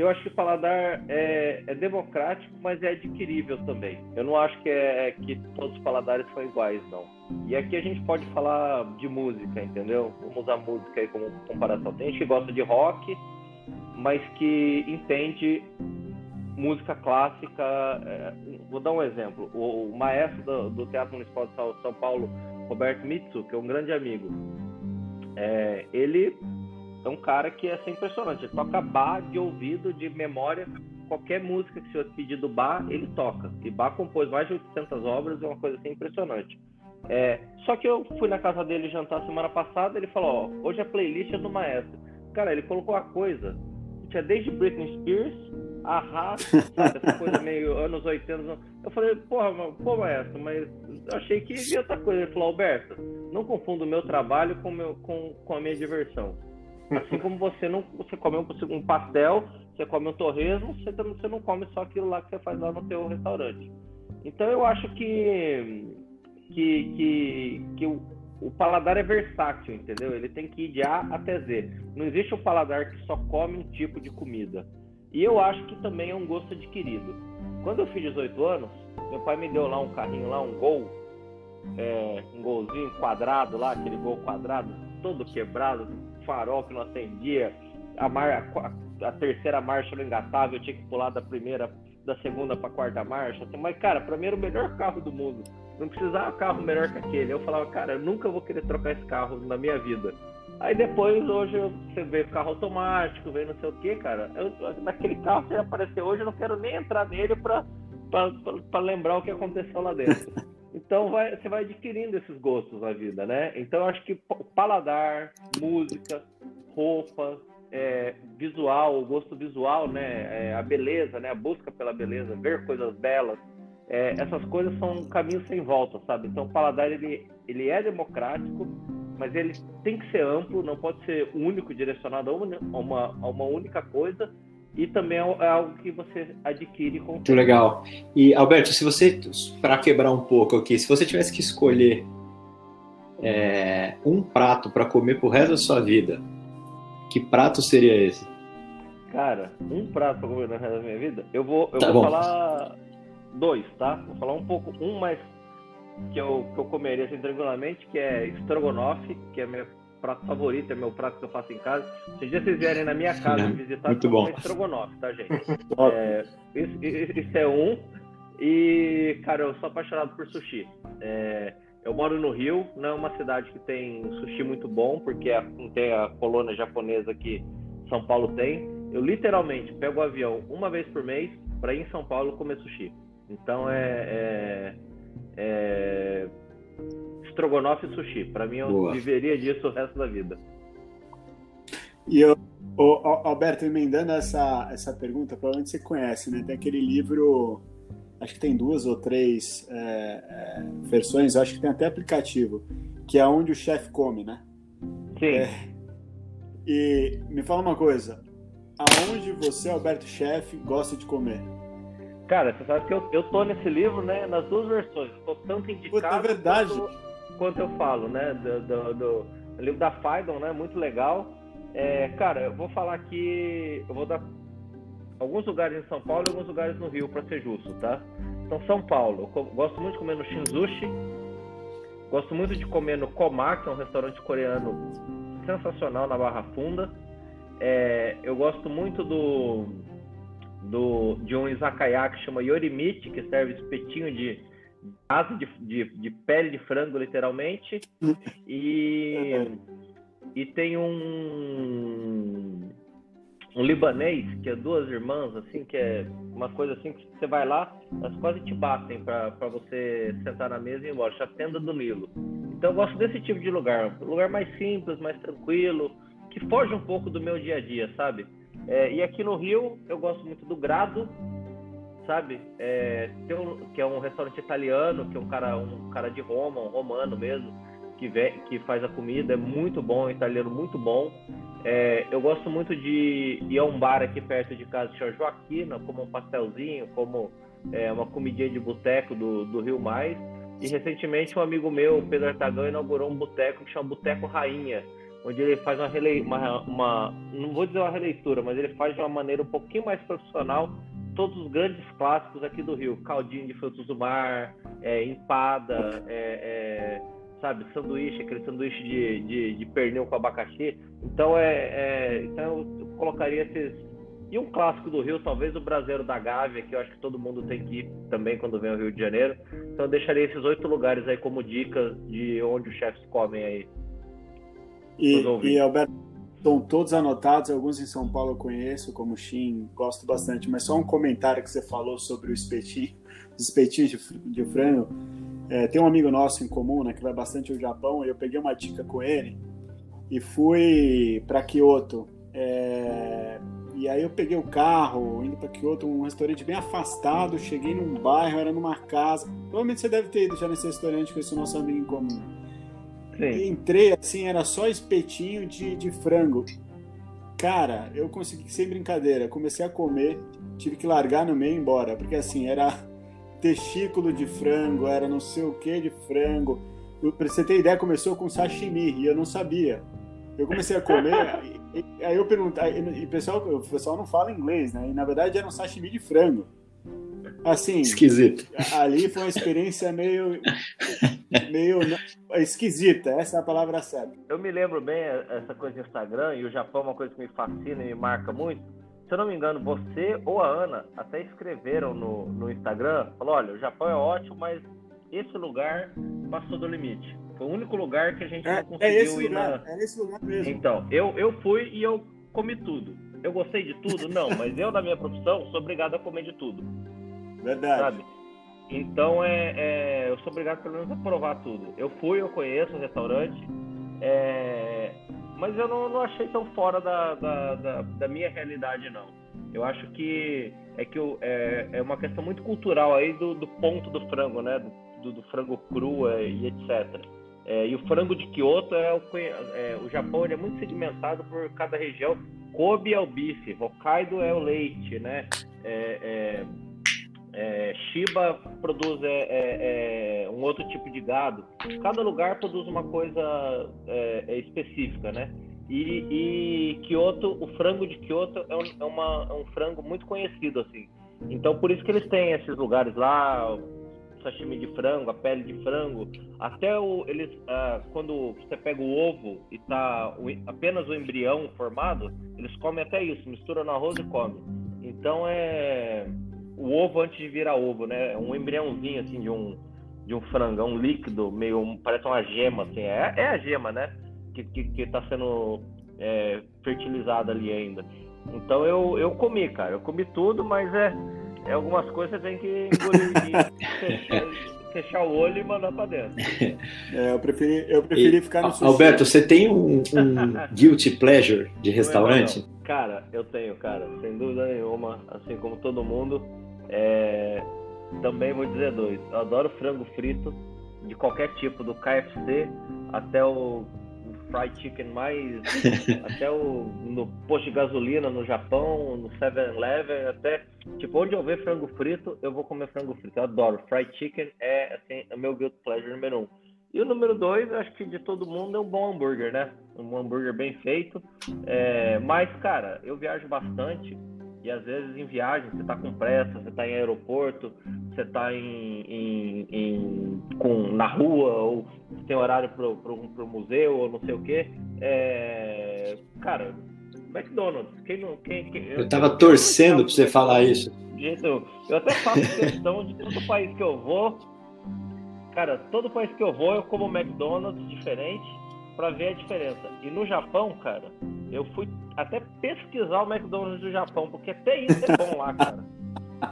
Eu acho que o paladar é, é, democrático, mas é adquirível também. Eu não acho que, é, é, que todos os paladares são iguais, não. E aqui a gente pode falar de música, entendeu? Vamos usar música aí como comparação. Tem gente que gosta de rock, mas que entende música clássica. É, vou dar um exemplo. O, o maestro do, do, Teatro Municipal de São Paulo, Roberto Mitsu, que é um grande amigo, é, ele é um cara que é assim, impressionante. Ele toca bar de ouvido, de memória. Qualquer música que você pedir do bar, ele toca. E bar compôs mais de 800 obras, é uma coisa assim impressionante. É, só que eu fui na casa dele jantar semana passada, ele falou, ó, hoje a playlist é do maestro. Cara, ele colocou a coisa, tinha desde Britney Spears, a sabe, essa coisa meio anos 80. Eu falei, porra, pô, maestro, mas eu achei que ia outra coisa. Ele falou, Alberto, não confunda o meu trabalho com, meu, com, com a minha diversão. Assim como você não você come um, um pastel, você come um torresmo, você, você não come só aquilo lá que você faz lá no teu restaurante. Então eu acho que que, que, que o, o paladar é versátil, entendeu? Ele tem que ir de A até Z. Não existe um paladar que só come um tipo de comida. E eu acho que também é um gosto adquirido. Quando eu fiz 18 anos, meu pai me deu lá um carrinho lá, um gol, é, um golzinho quadrado lá, aquele gol quadrado, todo quebrado, farol que não acendia, a, mar, a, a terceira marcha não engatava, eu tinha que pular da primeira, da segunda para quarta marcha. Assim, mas, cara, para mim era o melhor carro do mundo. Não precisava carro melhor que aquele. Eu falava, cara, eu nunca vou querer trocar esse carro na minha vida. Aí depois, hoje, você vê carro automático, vê não sei o que, cara. Eu, naquele carro, se aparecer hoje, eu não quero nem entrar nele pra lembrar o que aconteceu lá dentro. Então vai, você vai adquirindo esses gostos na vida, né? Então acho que paladar, música, roupa, é, visual, o gosto visual, né? É, a beleza, né? A busca pela beleza, ver coisas belas, é, essas coisas são um caminho sem volta, sabe? Então o paladar ele, ele é democrático, mas ele tem que ser amplo, não pode ser único, direcionado a uma, a uma única coisa e também é, é algo que você adquire com Muito legal. E Alberto, se você para quebrar um pouco aqui, se você tivesse que escolher é, um prato para comer pro resto da sua vida, que prato seria esse? Cara, um prato para comer no resto da minha vida, eu vou, eu tá vou falar dois, tá? Vou falar um pouco, um mais que eu, que eu comeria assim, tranquilamente, que é estrogonofe, que é minha prato favorito, é meu prato que eu faço em casa. Se vocês vierem na minha casa me visitar, Muito bom. estrogonofe, tá, gente? é, isso, isso, é um. E, cara, eu sou apaixonado por sushi. É, eu moro no Rio, não é uma cidade que tem sushi muito bom, porque é, tem a colônia japonesa que São Paulo tem. Eu literalmente pego o avião uma vez por mês para ir em São Paulo comer sushi. Então é, é, é estrogonofe e sushi. Para mim, eu Boa. viveria disso o resto da vida. E eu, o, Alberto, emendando essa, essa pergunta, provavelmente você conhece, né? Tem aquele livro acho que tem duas ou três é, é, versões, acho que tem até aplicativo, que é onde o chefe come, né? Sim. É, e me fala uma coisa, aonde você, Alberto Chefe, gosta de comer? Cara, você sabe que eu, eu tô nesse livro, né, nas duas versões. Eu tô tanto indicado Puta, é verdade. Quanto, quanto, eu falo, né, do, do, do livro da Faidon, né, muito legal. É, cara, eu vou falar aqui, eu vou dar alguns lugares em São Paulo e alguns lugares no Rio, para ser justo, tá? Então, São Paulo, eu gosto muito de comer no Shinzushi, gosto muito de comer no Koma, que é um restaurante coreano sensacional na Barra Funda. É, eu gosto muito do, do de um izakaya que chama Yorimichi, que serve espetinho de asa de, de, de, pele de frango, literalmente. E, e tem um, um libanês, que é duas irmãs, assim, que é uma coisa assim que você vai lá, elas quase te batem para você sentar na mesa e ir embora, tenda do Nilo. Então eu gosto desse tipo de lugar, lugar mais simples, mais tranquilo, que foge um pouco do meu dia a dia, sabe? É, e aqui no Rio eu gosto muito do Grado, sabe? É, um, que é um restaurante italiano, que é um cara, um cara de Roma, um romano mesmo, que, vê, que faz a comida, é muito bom, é italiano muito bom. É, eu gosto muito de ir a um bar aqui perto de casa, chama Joaquina, como um pastelzinho, como é, uma comidinha de boteco do, do Rio Mais. E recentemente um amigo meu, Pedro Artagão, inaugurou um boteco que chama Boteco Rainha, onde ele faz uma, rele... uma, uma, não vou dizer uma releitura, mas ele faz de uma maneira um pouquinho mais profissional todos os grandes clássicos aqui do Rio, caldinho de frutos do mar, é, empada, é, é, sabe, sanduíche, aquele sanduíche de, de, de, pernil com abacaxi. Então é, é então eu colocaria esses e um clássico do Rio, talvez o Brasileiro da Gávea, que eu acho que todo mundo tem que ir também quando vem ao Rio de Janeiro. Então eu deixaria esses oito lugares aí como dicas de onde os chefes comem aí. E, e Alberto, estão todos anotados, alguns em São Paulo eu conheço, como Shin, gosto bastante, mas só um comentário que você falou sobre o espetinho, os espetinhos de, de frango. É, tem um amigo nosso em comum, né, que vai bastante ao Japão, e eu peguei uma dica com ele e fui para Kyoto. É, e aí eu peguei o carro, indo para Kyoto, um restaurante bem afastado, cheguei num bairro, era numa casa. Provavelmente você deve ter ido já nesse restaurante com esse nosso amigo em comum. Sim. Entrei assim, era só espetinho de, de frango. Cara, eu consegui, sem brincadeira, comecei a comer, tive que largar no meio e ir embora, porque assim, era testículo de frango, era não sei o que de frango. Pra você ter ideia, começou com sashimi e eu não sabia. Eu comecei a comer, aí eu perguntei, e o pessoal, o pessoal não fala inglês, né? E na verdade era um sashimi de frango. Assim, esquisito. Ali foi uma experiência meio meio esquisita, essa é a palavra certa. Eu me lembro bem essa coisa do Instagram e o Japão é uma coisa que me fascina e me marca muito. Se eu não me engano, você ou a Ana até escreveram no, no Instagram, falou, olha, o Japão é ótimo, mas esse lugar passou do limite. Foi o único lugar que a gente é, não é conseguiu é esse ir lugar, na... É esse lugar mesmo. Então, eu, eu fui e eu comi tudo. Eu gostei de tudo? Não, mas eu, na minha profissão, sou obrigado a comer de tudo. Verdade. Sabe? Então é, é, eu sou obrigado pelo menos a provar tudo. Eu fui, eu conheço o restaurante, é, mas eu não, não, achei tão fora da, da, da, da, minha realidade não. Eu acho que é que eu, é, é uma questão muito cultural aí do, do ponto do frango, né? Do, do frango cru é, e etc. É, e o frango de Kyoto é o, é, o Japão ele é muito segmentado por cada região. Kobe é o bife, Hokkaido é o leite, né? É, é Shiba produz é, é, é, um outro tipo de gado. Cada lugar produz uma coisa é, é específica, né? E, e, Kyoto, o frango de Kyoto é um, uma, um, frango muito conhecido, assim. Então, por isso que eles têm esses lugares lá, sashimi de frango, a pele de frango. Até o, eles, ah, quando você pega o ovo e tá o, apenas o embrião formado, eles comem até isso, misturam no arroz e comem. Então, é o ovo antes de virar ovo, né? Um embriãozinho assim de um de um frangão líquido, meio parece uma gema assim. É, é a gema, né? Que que, que tá sendo é, fertilizada ali ainda. Então eu, eu comi, cara. Eu comi tudo, mas é, é algumas coisas você tem que engolir, fechar, o olho e mandar para dentro. É, eu preferi, eu preferi e, ficar no sushi. Alberto, você tem um, um guilty pleasure de restaurante? Não, não. Cara, eu tenho, cara, sem dúvida nenhuma, assim como todo mundo. É... também vou dizer dois. Eu adoro frango frito, de qualquer tipo, do KFC até o fried chicken mais. até o no posto de gasolina no Japão, no 7-Eleven, até. Tipo, onde eu ver frango frito, eu vou comer frango frito. Eu adoro. Fried chicken é assim, é o meu guilt pleasure número um. E o número dois, acho que de todo mundo, é um bom hambúrguer, né? Um hambúrguer bem feito. É, mas, cara, eu viajo bastante. E às vezes em viagem, você tá com pressa, você tá em aeroporto, você tá em, em, em com, na rua, ou tem horário pro, pro, pro museu, ou não sei o quê. É, cara, McDonald's. Quem não, quem, quem, eu, eu tava eu, torcendo para você falar isso. Eu, eu até faço questão de todo país que eu vou, cara, todo país que eu vou eu como McDonald's diferente para ver a diferença. E no Japão, cara, eu fui até pesquisar o McDonald's do Japão, porque até isso é bom lá, cara.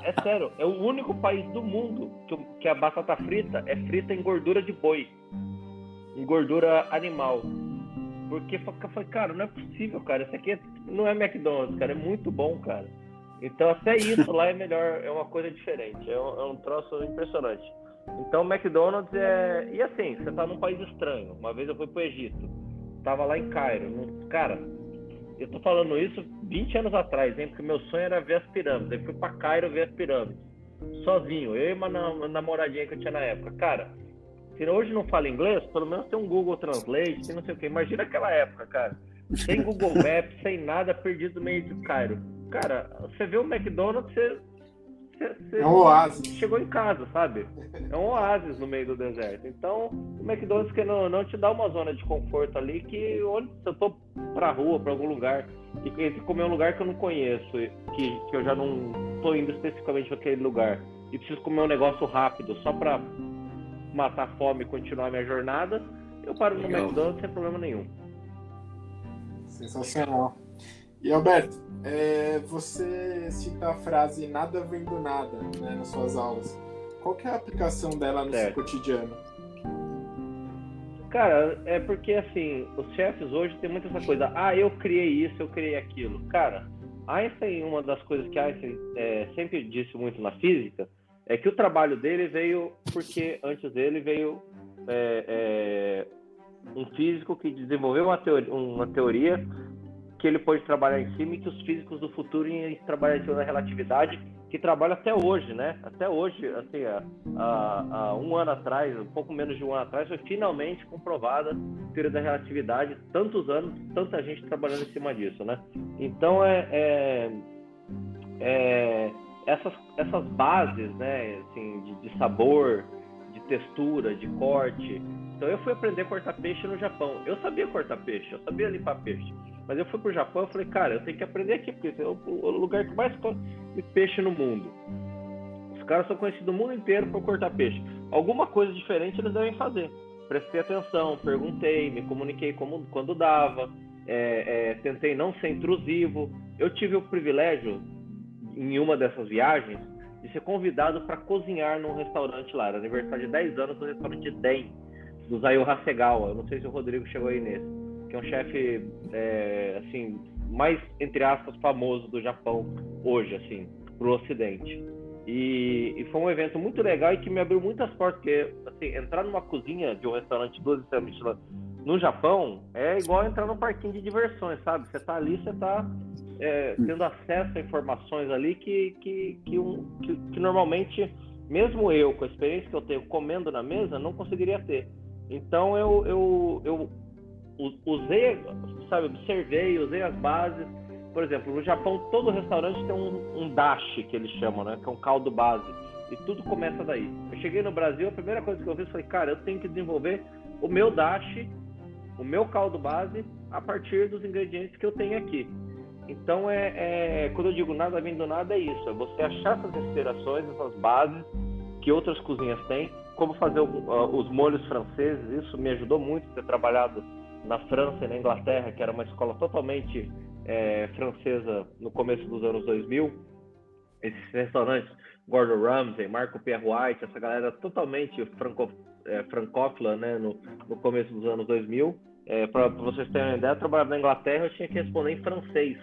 É sério, é o único país do mundo que, que a batata frita é frita em gordura de boi, em gordura animal. Porque foi, cara, não é possível, cara. Isso aqui é, não é McDonald's, cara. É muito bom, cara. Então até isso lá é melhor, é uma coisa diferente. É um, é um troço impressionante. Então, McDonald's é. E assim, você tá num país estranho. Uma vez eu fui pro Egito. Tava lá em Cairo. Cara, eu tô falando isso 20 anos atrás, hein? Porque meu sonho era ver as pirâmides. Eu fui pra Cairo ver as pirâmides. Sozinho. Eu e uma namoradinha que eu tinha na época. Cara, se hoje não fala inglês, pelo menos tem um Google Translate, tem não sei o quê. Imagina aquela época, cara. Sem Google Maps, sem nada, perdido no meio de Cairo. Cara, você vê o McDonald's, você você é um oásis. chegou em casa, sabe? É um oásis no meio do deserto. Então, o McDonald's que não, não te dá uma zona de conforto ali que onde se eu tô pra rua, pra algum lugar, e esse comer um lugar que eu não conheço, que, que eu já não tô indo especificamente para aquele lugar, e preciso comer um negócio rápido só pra matar a fome e continuar minha jornada, eu paro Legal. no McDonald's sem problema nenhum. Sensacional. E Alberto, é, você cita a frase nada vem do nada né, nas suas aulas. Qual é a aplicação dela no certo. seu cotidiano? Cara, é porque assim, os chefes hoje tem muita essa coisa, ah, eu criei isso, eu criei aquilo. Cara, Einstein, uma das coisas que Einstein é, sempre disse muito na física, é que o trabalho dele veio porque antes dele veio é, é, um físico que desenvolveu uma teoria, uma teoria que ele pode trabalhar em cima e que os físicos do futuro iam trabalhar em cima da relatividade, que trabalha até hoje, né? Até hoje, assim, há, há, um ano atrás, um pouco menos de um ano atrás, foi finalmente comprovada a teoria da relatividade, tantos anos, tanta gente trabalhando em cima disso, né? Então, é, é, é essas, essas bases, né, assim, de, de sabor, de textura, de corte, então eu fui aprender a cortar peixe no Japão. Eu sabia cortar peixe, eu sabia limpar peixe. Mas eu fui pro Japão e falei, cara, eu tenho que aprender aqui, porque é o lugar que mais come peixe no mundo. Os caras são conhecidos no mundo inteiro por cortar peixe. Alguma coisa diferente eles devem fazer. Prestei atenção, perguntei, me comuniquei como, quando dava, é, é, tentei não ser intrusivo. Eu tive o privilégio, em uma dessas viagens, de ser convidado para cozinhar num restaurante lá. Era aniversário de 10 anos do restaurante Den do Zayo Hasegawa. Eu não sei se o Rodrigo chegou aí nesse. Que é um chefe, é, assim, mais, entre aspas, famoso do Japão hoje, assim, pro Ocidente. E, e, foi um evento muito legal e que me abriu muitas portas, porque, assim, entrar numa cozinha de um restaurante duas estrelas Michelin no Japão é igual entrar num parquinho de diversões, sabe? Você tá ali, você tá é, tendo acesso a informações ali que, que, que, um, que, que normalmente, mesmo eu, com a experiência que eu tenho comendo na mesa, não conseguiria ter. Então eu, eu, eu usei, sabe, observei, usei as bases. Por exemplo, no Japão todo restaurante tem um, um dashi, que eles chamam, né? Que é um caldo base. E tudo começa daí. Eu cheguei no Brasil, a primeira coisa que eu fiz foi, cara, eu tenho que desenvolver o meu dashi, o meu caldo base, a partir dos ingredientes que eu tenho aqui. Então, é, é, quando eu digo nada vindo nada, é isso. É você achar essas inspirações, essas bases que outras cozinhas têm como fazer uh, os molhos franceses. Isso me ajudou muito ter trabalhado na França e na Inglaterra, que era uma escola totalmente é, francesa no começo dos anos 2000. Esses restaurantes, Gordon Ramsay, Marco Pierre White, essa galera totalmente franco, é, francófila né, no, no, começo dos anos 2000. É, Para vocês terem uma ideia, eu trabalhava na Inglaterra, eu tinha que responder em francês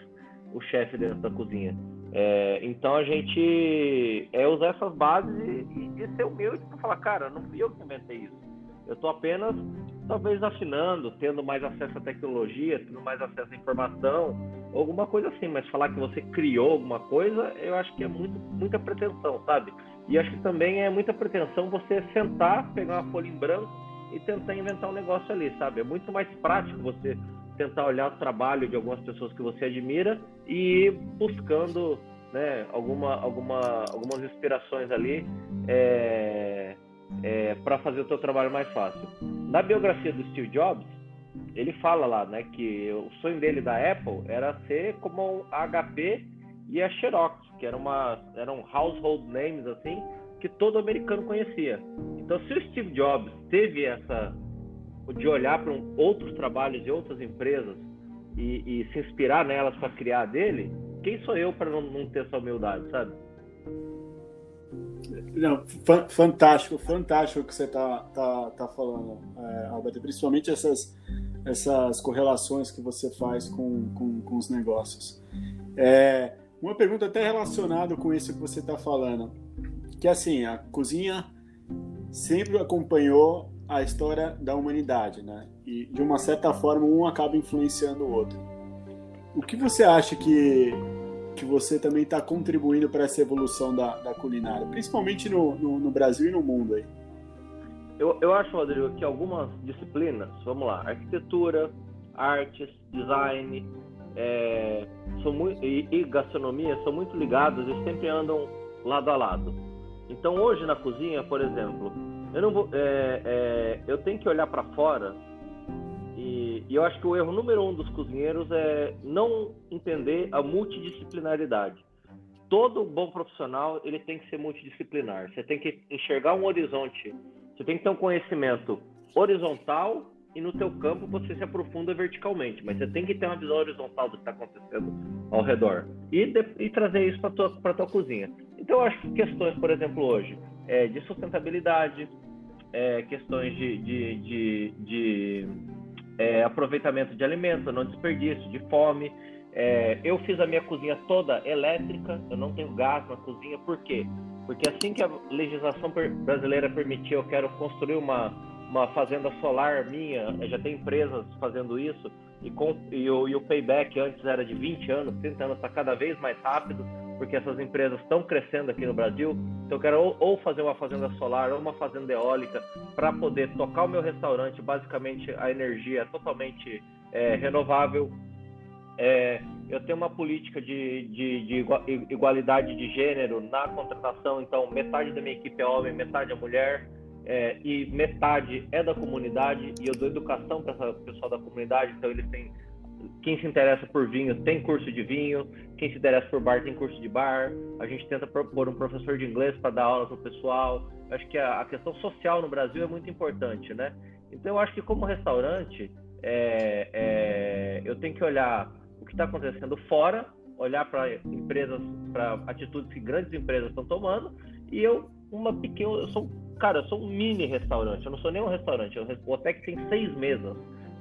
o chefe dentro da cozinha. É, então a gente é usar essas bases e, e ser humilde para falar, cara, não fui eu que inventei isso. Eu estou apenas, talvez, afinando, tendo mais acesso à tecnologia, tendo mais acesso à informação, alguma coisa assim. Mas falar que você criou alguma coisa, eu acho que é muito, muita pretensão, sabe? E acho que também é muita pretensão você sentar, pegar uma folha em branco e tentar inventar um negócio ali, sabe? É muito mais prático você tentar olhar o trabalho de algumas pessoas que você admira e ir buscando né, alguma, alguma, algumas inspirações ali é, é, para fazer o teu trabalho mais fácil. Na biografia do Steve Jobs, ele fala lá né, que o sonho dele da Apple era ser como a HP e a Xerox, que eram, uma, eram household names assim, que todo americano conhecia. Então, se o Steve Jobs teve essa de olhar para um, outros trabalhos de outras empresas e, e se inspirar nelas para criar dele, quem sou eu para não, não, ter essa humildade, sabe? Não, fantástico, fantástico o que você está tá, tá falando, é, Alberto. Principalmente essas, essas correlações que você faz com, com, com os negócios. É, uma pergunta até relacionada com isso que você está falando, que assim, a cozinha sempre acompanhou a história da humanidade, né? E de uma certa forma um acaba influenciando o outro. O que você acha que que você também está contribuindo para essa evolução da, da culinária, principalmente no, no, no, Brasil e no mundo aí? Eu, eu acho, Rodrigo, que algumas disciplinas, vamos lá, arquitetura, artes, design, é, são muito, e, e gastronomia são muito ligados e sempre andam lado a lado. Então hoje na cozinha, por exemplo, eu não vou, é, é, eu tenho que olhar para fora e, e, eu acho que o erro número um dos cozinheiros é não entender a multidisciplinaridade. Todo bom profissional ele tem que ser multidisciplinar. Você tem que enxergar um horizonte. Você tem que ter um conhecimento horizontal e no teu campo você se aprofunda verticalmente, mas você tem que ter uma visão horizontal do que está acontecendo ao redor e, de, e trazer isso para tua para tua cozinha. Então eu acho que questões, por exemplo, hoje é, de sustentabilidade, é, questões de, de, de, de é, aproveitamento de alimentos, não desperdício, de fome. É, eu fiz a minha cozinha toda elétrica, eu não tenho gás na cozinha, por quê? Porque assim que a legislação brasileira permitiu, eu quero construir uma uma fazenda solar minha, já tem empresas fazendo isso, e, com, e, o, e o payback antes era de 20 anos, 30 anos, está cada vez mais rápido, porque essas empresas estão crescendo aqui no Brasil. Então eu quero ou, ou fazer uma fazenda solar ou uma fazenda eólica para poder tocar o meu restaurante, basicamente a energia é totalmente é, renovável. É, eu tenho uma política de, de, de, igualdade de gênero na contratação, então metade da minha equipe é homem, metade é mulher é, e metade é da comunidade e eu dou educação para o pessoal da comunidade, então eles têm quem se interessa por vinho tem curso de vinho, quem se interessa por bar tem curso de bar. A gente tenta propor um professor de inglês para dar aula para o pessoal. Acho que a, a, questão social no Brasil é muito importante, né? Então eu acho que como restaurante é, é, eu tenho que olhar o que está acontecendo fora, olhar para empresas, para atitudes que grandes empresas estão tomando e eu uma pequena, eu sou cara, eu sou um mini restaurante, eu não sou nem um restaurante, o Otec tem seis mesas,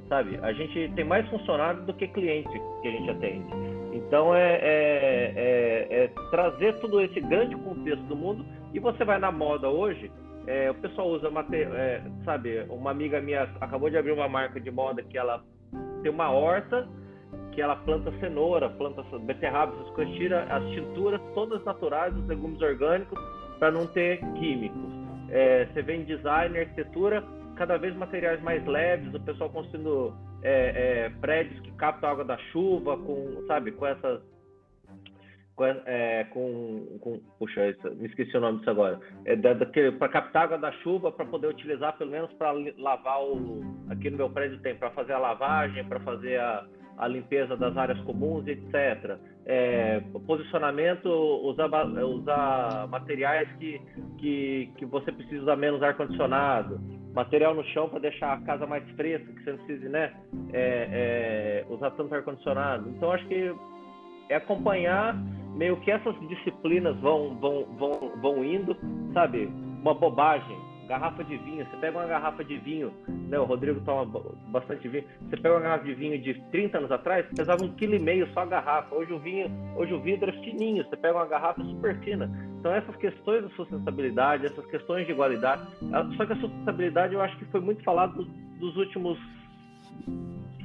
sabe? A gente tem mais funcionários do que cliente que a gente atende. Então é, é, é, é trazer todo esse grande contexto do mundo e você vai na moda hoje, é, o pessoal usa, é, sabe, uma amiga minha acabou de abrir uma marca de moda que ela tem uma horta que ela planta cenoura, planta beterraba, essas coisas, tira as tinturas todas naturais, os legumes orgânicos, para não ter químicos é, você vê em design, arquitetura, cada vez materiais mais leves, o pessoal construindo é, é, prédios que captam água da chuva, com, sabe, com essas. Com, é, com, com puxa, me esqueci o nome disso agora. É, para captar água da chuva, para poder utilizar pelo menos para lavar o. Aqui no meu prédio tem, para fazer a lavagem, para fazer a, a limpeza das áreas comuns, etc. É, posicionamento, usar, usar materiais que, que, que você precisa usar menos ar-condicionado, material no chão para deixar a casa mais fresca, que você não precise né, é, é, usar tanto ar-condicionado. Então, acho que é acompanhar meio que essas disciplinas vão, vão, vão, vão indo, sabe? Uma bobagem, garrafa de vinho, você pega uma garrafa de vinho, né? O Rodrigo toma bastante vinho. Você pega uma garrafa de vinho de 30 anos atrás, pesava um quilo e meio só a garrafa. Hoje o vinho, hoje o vidro é fininho, você pega uma garrafa super fina. Então essas questões da sustentabilidade, essas questões de igualdade, só que a sustentabilidade eu acho que foi muito falado dos últimos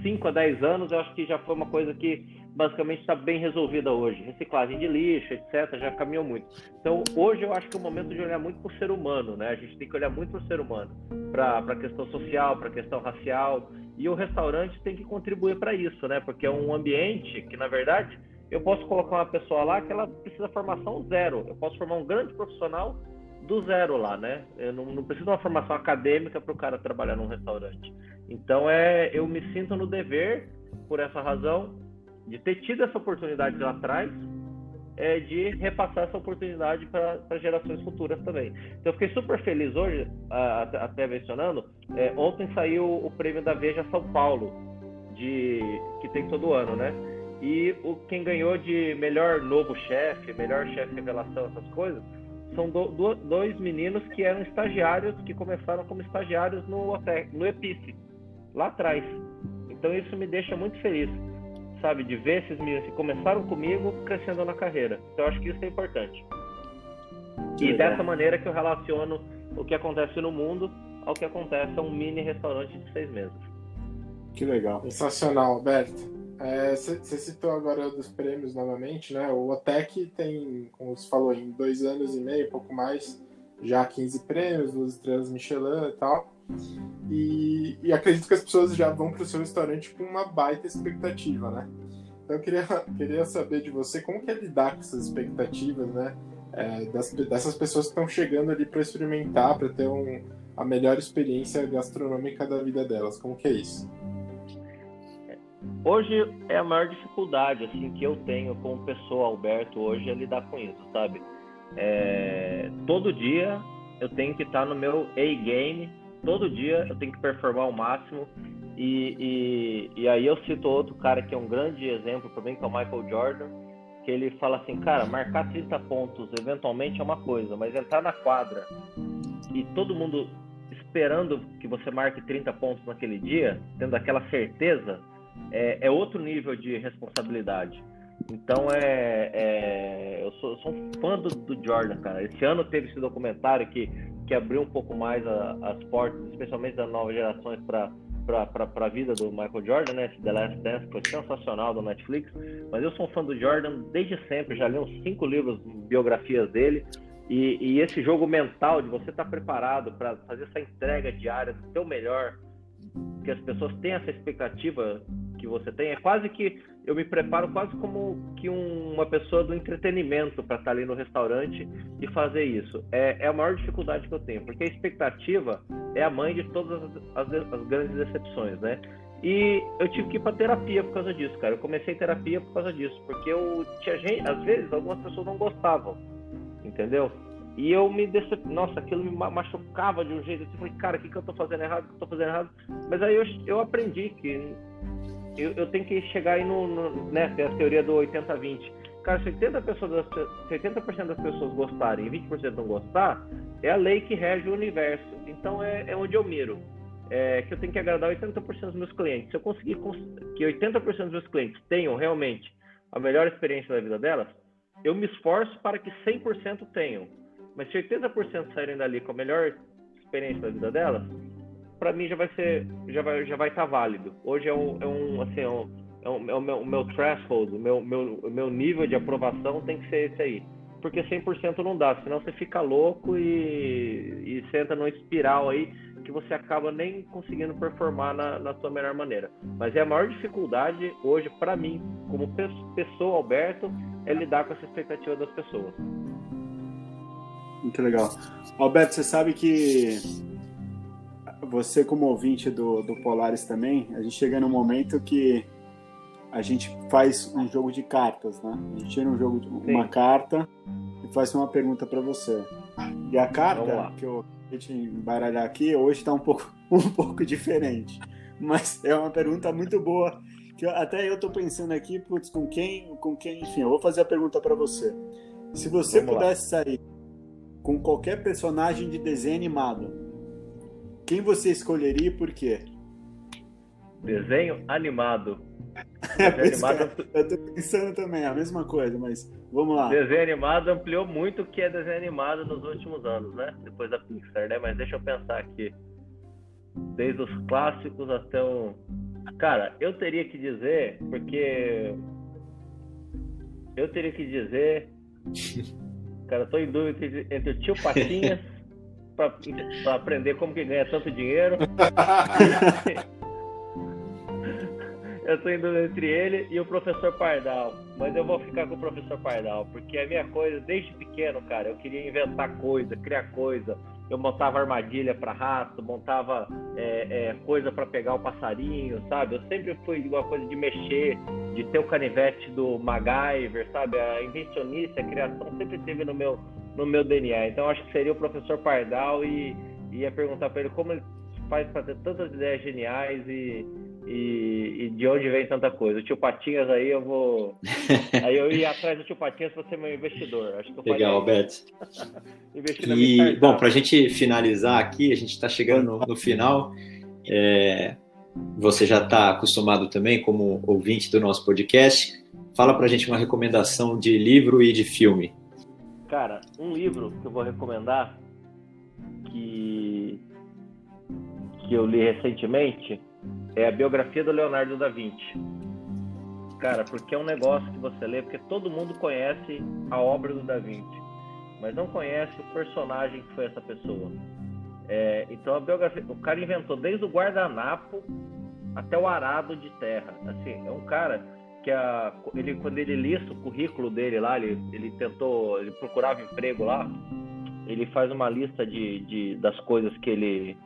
5 a 10 anos, eu acho que já foi uma coisa que basicamente está bem resolvida hoje. Reciclagem de lixo, etc., já caminhou muito. Então, hoje eu acho que é o momento de olhar muito para o ser humano, né? A gente tem que olhar muito para o ser humano, para a questão social, para a questão racial. E o restaurante tem que contribuir para isso, né? Porque é um ambiente que, na verdade, eu posso colocar uma pessoa lá que ela precisa formação zero. Eu posso formar um grande profissional do zero lá, né? Eu não, não preciso de uma formação acadêmica para o cara trabalhar num restaurante. Então, é, eu me sinto no dever, por essa razão, de ter tido essa oportunidade lá atrás, é, de repassar essa oportunidade para gerações futuras também. Então, eu fiquei super feliz hoje, até mencionando, é, ontem saiu o prêmio da Veja São Paulo, de, que tem todo ano, né? E o, quem ganhou de melhor novo chefe, melhor chefe revelação, essas coisas, são do, do, dois meninos que eram estagiários, que começaram como estagiários no, no Epice, lá atrás. Então isso me deixa muito feliz sabe? De ver esses meninos que começaram comigo crescendo na carreira. Então, eu acho que isso é importante. Que e legal. dessa maneira que eu relaciono o que acontece no mundo ao que acontece a um mini restaurante de seis meses. Que legal. Sensacional, Alberto. Você é, citou agora dos prêmios novamente, né? O OTEC tem, como você falou, em dois anos e meio, pouco mais, já 15 prêmios, duas estrelas Michelin e tal. E, e acredito que as pessoas já vão para o seu restaurante com uma baita expectativa, né? Então eu queria, queria saber de você como que é lidar com essas expectativas, né? É, das, dessas pessoas que estão chegando ali para experimentar, para ter um, a melhor experiência gastronômica da vida delas. Como que é isso? Hoje é a maior dificuldade assim que eu tenho como pessoa, Alberto, hoje é lidar com isso, sabe? É, todo dia eu tenho que estar no meu A-game todo dia eu tenho que performar ao máximo. E, e, e aí eu cito outro cara que é um grande exemplo mim, que é o Michael Jordan, que ele fala assim, cara, marcar 30 pontos eventualmente é uma coisa, mas entrar na quadra e todo mundo esperando que você marque 30 pontos naquele dia, tendo aquela certeza, é, é outro nível de responsabilidade. Então é, é eu, sou, eu, sou, um fã do, do, Jordan, cara. Esse ano teve esse documentário que que abriu um pouco mais a, as portas, especialmente das novas gerações, para para a vida do Michael Jordan, né? Esse The Last Dance foi sensacional do Netflix. Mas eu sou um fã do Jordan desde sempre, já li uns cinco livros, biografias dele. E, e esse jogo mental de você estar tá preparado para fazer essa entrega diária do seu melhor, que as pessoas têm essa expectativa que você tem, é quase que eu me preparo quase como que um, uma pessoa do entretenimento para estar ali no restaurante e fazer isso. É, é, a maior dificuldade que eu tenho, porque a expectativa é a mãe de todas as, as, as grandes decepções, né? E eu tive que ir para terapia por causa disso, cara. Eu comecei terapia por causa disso, porque eu tinha gente, às vezes algumas pessoas não gostavam, entendeu? E eu me decep... Nossa, aquilo me machucava de um jeito. Eu falei, cara, o que, que eu tô fazendo errado? O que eu tô fazendo errado? Mas aí eu, eu aprendi que eu, eu tenho que chegar aí no, no né, tem a teoria do 80-20. Cara, se 80%, pessoas, se 80 das pessoas gostarem e 20% não gostar, é a lei que rege o universo. Então é, é onde eu miro. É, que eu tenho que agradar 80% dos meus clientes. Se eu conseguir que 80% dos meus clientes tenham realmente a melhor experiência da vida delas, eu me esforço para que 100% tenham. Mas se 80% saírem dali com a melhor experiência da vida delas, para mim já vai ser, já vai, já vai estar tá válido. Hoje é um, é um assim, é um, é, um, é o meu, o meu threshold, o meu, meu, o meu nível de aprovação tem que ser esse aí. Porque 100% não dá, senão você fica louco e, e você entra numa espiral aí que você acaba nem conseguindo performar na, na sua melhor maneira. Mas é a maior dificuldade hoje para mim, como pessoa, Alberto, é lidar com essa expectativa das pessoas. Muito legal. Alberto, você sabe que você como ouvinte do, do Polaris também, a gente chega num momento que a gente faz um jogo de cartas, né? A gente tira um jogo de uma carta e faz uma pergunta para você. E a carta que eu a gente embaralhar aqui hoje está um pouco um pouco diferente, mas é uma pergunta muito boa que eu, até eu estou pensando aqui, putz, com quem, com quem, enfim, eu vou fazer a pergunta para você. Se você Vamos pudesse lá. sair com qualquer personagem de desenho animado quem você escolheria e por quê? Desenho animado. É, Desenho animado... Eu tô pensando também, a mesma coisa, mas vamos lá. Desenho animado ampliou muito o que é desenho animado nos últimos anos, né? Depois da Pixar, né? Mas deixa eu pensar aqui. Desde os clássicos até o. Cara, eu teria que dizer, porque. Eu teria que dizer. Cara, eu tô em dúvida entre o tio Patinhas para aprender como que ganha tanto dinheiro. eu tô indo entre ele e o professor Pardal. Mas eu vou ficar com o professor Pardal, porque a minha coisa, desde pequeno, cara, eu queria inventar coisa, criar coisa. Eu montava armadilha para rato, montava é, é, coisa para pegar o passarinho, sabe? Eu sempre fui uma coisa de mexer, de ter o canivete do MacGyver, sabe? A invencionista, a criação sempre teve no meu, no meu DNA. Então acho que seria o professor Pardal e ia perguntar para ele como ele faz para ter tantas ideias geniais e e, e, de onde vem tanta coisa. O tio Patinhas aí eu vou. aí eu ia atrás do tio Patinhas para ser meu investidor. Acho que Legal, Alberto. e, bom, para a gente finalizar aqui, a gente está chegando no, no final. É, você já está acostumado também como ouvinte do nosso podcast. Fala para a gente uma recomendação de livro e de filme. Cara, um livro que eu vou recomendar que, que eu li recentemente é a biografia do Leonardo da Vinci. Cara, porque é um negócio que você lê, porque todo mundo conhece a obra do Da Vinci, mas não conhece o personagem que foi essa pessoa. É, então a biografia, o cara inventou desde o guardanapo até o arado de terra. Assim, é um cara que a, ele quando ele lista o currículo dele lá, ele, ele tentou, ele procurava emprego lá, ele faz uma lista de, de das coisas que ele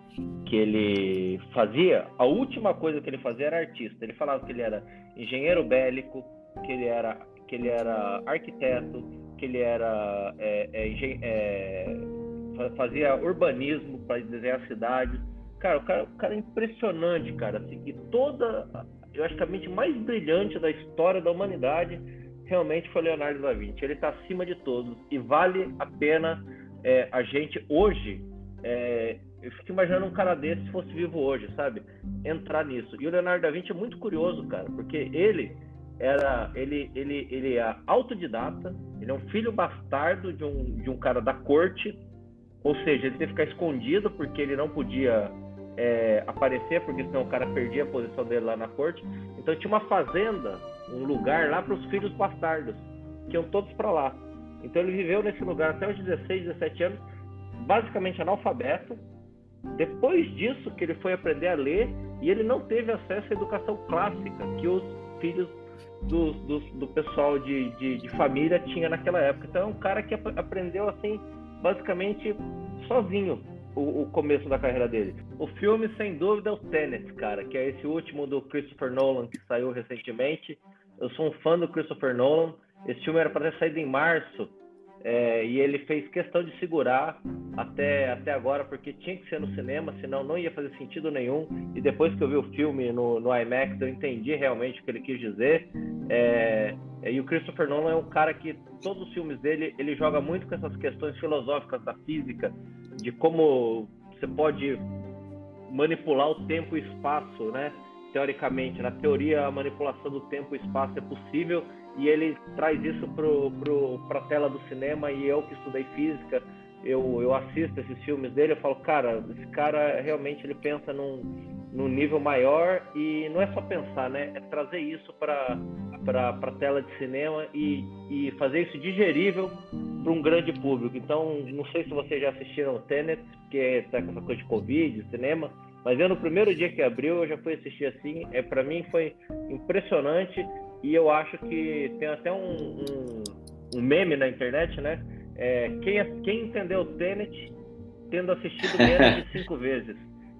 que ele fazia, a última coisa que ele fazia era artista. Ele falava que ele era engenheiro bélico, que ele era, que ele era arquiteto, que ele era é, é, é, fazia urbanismo para desenhar a cidade. Cara, o cara, o cara é impressionante, cara. Assim, e toda, eu acho que a mente mais brilhante da história da humanidade realmente foi Leonardo da Vinci. Ele está acima de todos e vale a pena é, a gente hoje é, eu fico imaginando um cara desse se fosse vivo hoje, sabe? Entrar nisso. E o Leonardo da Vinci é muito curioso, cara, porque ele era ele ele ele é autodidata, ele é um filho bastardo de um de um cara da corte, ou seja, ele teve que ficar escondido porque ele não podia é, aparecer, porque senão o cara perdia a posição dele lá na corte. Então tinha uma fazenda, um lugar lá para os filhos bastardos, que iam todos para lá. Então ele viveu nesse lugar até os 16, 17 anos, basicamente analfabeto, depois disso que ele foi aprender a ler e ele não teve acesso à educação clássica que os filhos do, do, do pessoal de, de, de, família tinha naquela época. Então é um cara que aprendeu assim, basicamente sozinho o, o, começo da carreira dele. O filme, sem dúvida, é o Tenet, cara, que é esse último do Christopher Nolan que saiu recentemente. Eu sou um fã do Christopher Nolan. Esse filme era para ter saído em março é, e ele fez questão de segurar até, até agora, porque tinha que ser no cinema, senão não ia fazer sentido nenhum. E depois que eu vi o filme no, no IMAX, eu entendi realmente o que ele quis dizer. É, e o Christopher Nolan é um cara que, todos os filmes dele, ele joga muito com essas questões filosóficas da física, de como você pode manipular o tempo e espaço, né? Teoricamente, na teoria, a manipulação do tempo e espaço é possível e ele traz isso para a tela do cinema e eu que estudei física eu, eu assisto esses filmes dele eu falo cara esse cara realmente ele pensa num, num nível maior e não é só pensar né é trazer isso para para a tela de cinema e, e fazer isso digerível para um grande público então não sei se vocês já assistiram o Tenet que está com essa coisa de covid cinema mas eu no primeiro dia que abriu eu já fui assistir assim é para mim foi impressionante e eu acho que tem até um, um, um meme na internet, né? É, quem, quem entendeu o Tenet tendo assistido menos de cinco vezes.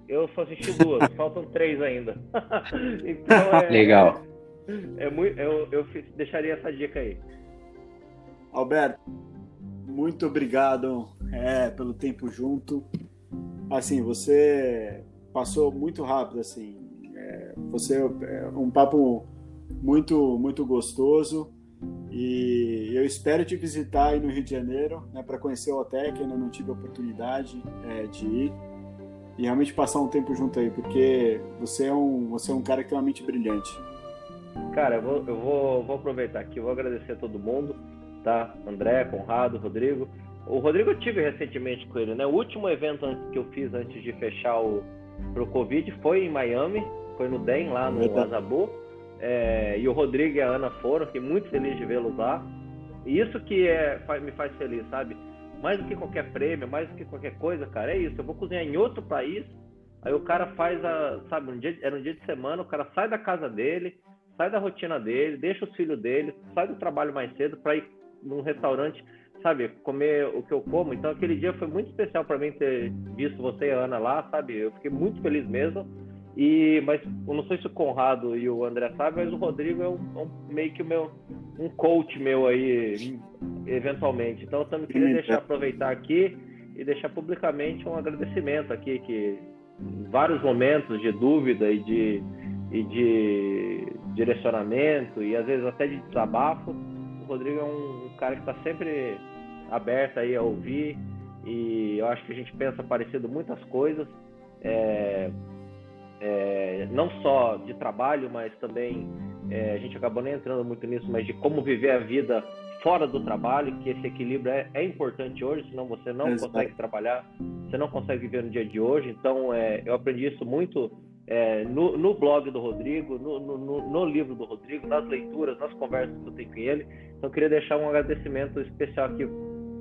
Eu só assisti duas, faltam três ainda. então é, Legal. É, é muito, eu, eu deixaria essa dica aí. Alberto, muito obrigado é, pelo tempo junto. Assim, você passou muito rápido, assim. É, você é um papo muito, muito gostoso. E eu espero te visitar aí no Rio de Janeiro, né, para conhecer o OTEC. Ainda não tive a oportunidade é, de ir. E realmente passar um tempo junto aí, porque você é um, você é um cara que tem uma mente brilhante. Cara, eu vou, eu vou, vou aproveitar aqui, vou agradecer a todo mundo, tá? André, Conrado, Rodrigo. O Rodrigo eu tive recentemente com ele, né? O último evento que eu fiz antes de fechar o pro Covid foi em Miami, foi no DEM, lá no Verdade. Azabu. É, e o Rodrigo e a Ana foram, fiquei muito feliz de vê-los lá. E isso que é, me faz feliz, sabe? Mais do que qualquer prêmio, mais do que qualquer coisa, cara, é isso. Eu vou cozinhar em outro país, aí o cara faz a. Sabe, um dia, era um dia de semana, o cara sai da casa dele, sai da rotina dele, deixa os filhos dele, sai do trabalho mais cedo para ir num restaurante, sabe, comer o que eu como. Então aquele dia foi muito especial para mim ter visto você e a Ana lá, sabe? Eu fiquei muito feliz mesmo. E, mas eu não sei se o Conrado e o André sabem, mas o Rodrigo é um, um, meio que o meu um coach meu aí, eventualmente. Então eu também queria deixar aproveitar aqui e deixar publicamente um agradecimento aqui que em vários momentos de dúvida e de, e de direcionamento e às vezes até de desabafo, o Rodrigo é um, um cara que está sempre aberto aí a ouvir e eu acho que a gente pensa parecido muitas coisas. É, é, não só de trabalho, mas também é, a gente acabou nem entrando muito nisso, mas de como viver a vida fora do trabalho, que esse equilíbrio é, é importante hoje, senão você não Exato. consegue trabalhar, você não consegue viver no dia de hoje. Então, é, eu aprendi isso muito é, no, no, blog do Rodrigo, no, no, no, livro do Rodrigo, nas leituras, nas conversas que eu tenho com ele. Então, eu queria deixar um agradecimento especial aqui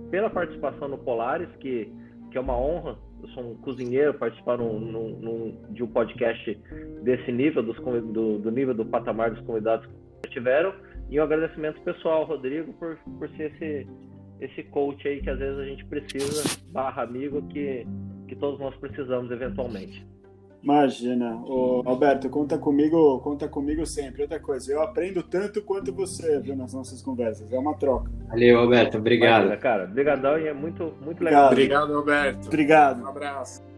pela participação no Polaris, que, que é uma honra eu sou um cozinheiro, participar num, num, de um podcast desse nível, dos, do, do, nível do patamar dos convidados que tiveram. E um agradecimento pessoal Rodrigo por, por ser esse, esse coach aí que às vezes a gente precisa, barra amigo, que, que todos nós precisamos eventualmente. Imagina, Ô, Alberto, conta comigo, conta comigo sempre. Outra coisa, eu aprendo tanto quanto você, viu, nas nossas conversas. É uma troca. Valeu, Alberto, obrigado. Imagina, cara, obrigadão e é muito, muito legal. Obrigado, Alberto. Obrigado. Um abraço.